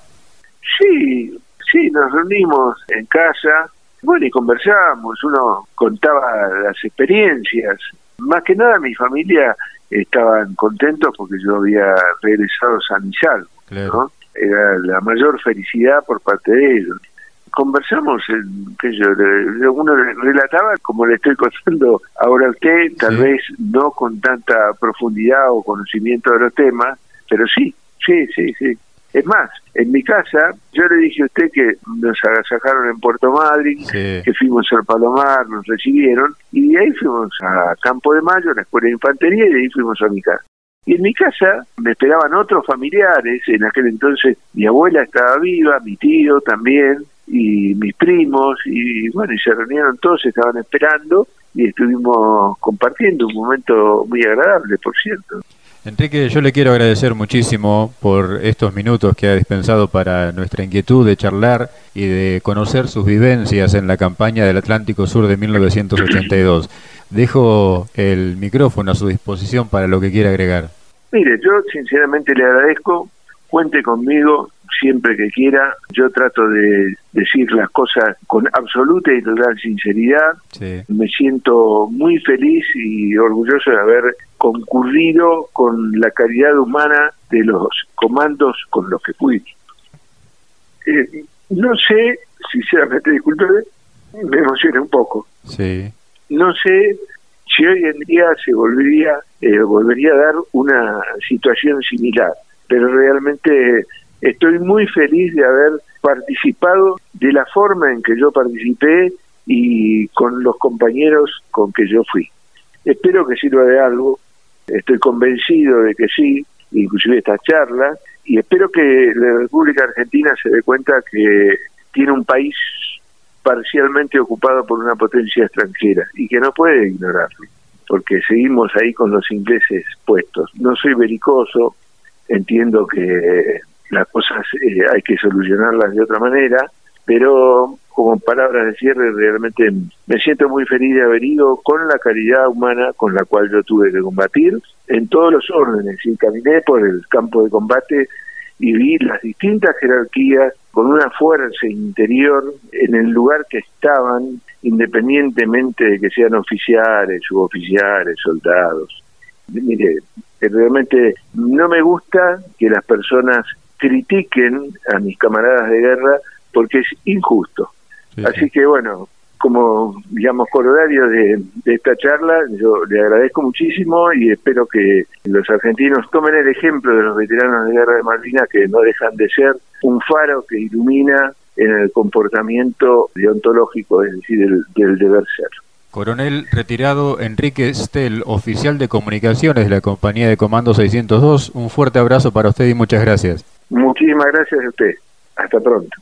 Sí, sí, nos reunimos en casa, bueno, y conversábamos, uno contaba las experiencias. Más que nada mi familia estaban contentos porque yo había regresado san y salvo, Era la mayor felicidad por parte de ellos. Conversamos, en, que yo, uno relataba como le estoy contando ahora a usted, tal vez no con tanta profundidad o conocimiento de los temas, pero sí, sí, sí, sí. Es más, en mi casa, yo le dije a usted que nos agasajaron en Puerto Madryn, que fuimos al Palomar, nos recibieron, y de ahí fuimos a Campo de Mayo, a la Escuela de Infantería, y de ahí fuimos a mi casa. Y en mi casa me esperaban otros familiares, en aquel entonces mi abuela estaba viva, mi tío también, y mis primos, y bueno, y se reunieron todos, estaban esperando, y estuvimos compartiendo un momento muy agradable, por cierto. Enrique, yo le quiero agradecer muchísimo por estos minutos que ha dispensado para nuestra inquietud de charlar y de conocer sus vivencias en la campaña del Atlántico Sur de 1982. Dejo el micrófono a su disposición para lo que quiera agregar. Mire, yo sinceramente le agradezco, cuente conmigo, siempre que quiera. Yo trato de decir las cosas con absoluta y total sinceridad. Me siento muy feliz y orgulloso de haber concurrido con la calidad humana de los comandos con los que fui. Eh, no sé, sinceramente, disculpe, me emocioné un poco. Sí. No sé si hoy en día se volvería, eh, volvería a dar una situación similar, pero realmente Estoy muy feliz de haber participado de la forma en que yo participé y con los compañeros con que yo fui. Espero que sirva de algo, estoy convencido de que sí, inclusive esta charla, y espero que la República Argentina se dé cuenta que tiene un país parcialmente ocupado por una potencia extranjera y que no puede ignorarlo, porque seguimos ahí con los ingleses puestos. No soy belicoso, entiendo que las cosas eh, hay que solucionarlas de otra manera, pero como palabras de cierre, realmente me siento muy feliz de haber ido con la caridad humana con la cual yo tuve que combatir en todos los órdenes y caminé por el campo de combate y vi las distintas jerarquías con una fuerza interior en el lugar que estaban, independientemente de que sean oficiales, suboficiales, soldados. Mire, realmente no me gusta que las personas critiquen a mis camaradas de guerra porque es injusto. Así que bueno, como digamos corolario de, de, esta charla, yo le agradezco muchísimo y espero que los argentinos tomen el ejemplo de los veteranos de guerra de Malvinas que no dejan de ser un faro que ilumina en el comportamiento deontológico, es decir, del, del deber ser. Coronel retirado Enrique Stel, oficial de comunicaciones de la compañía de Comando 602, un fuerte abrazo para usted y muchas gracias. Muchísimas gracias a usted. Hasta pronto.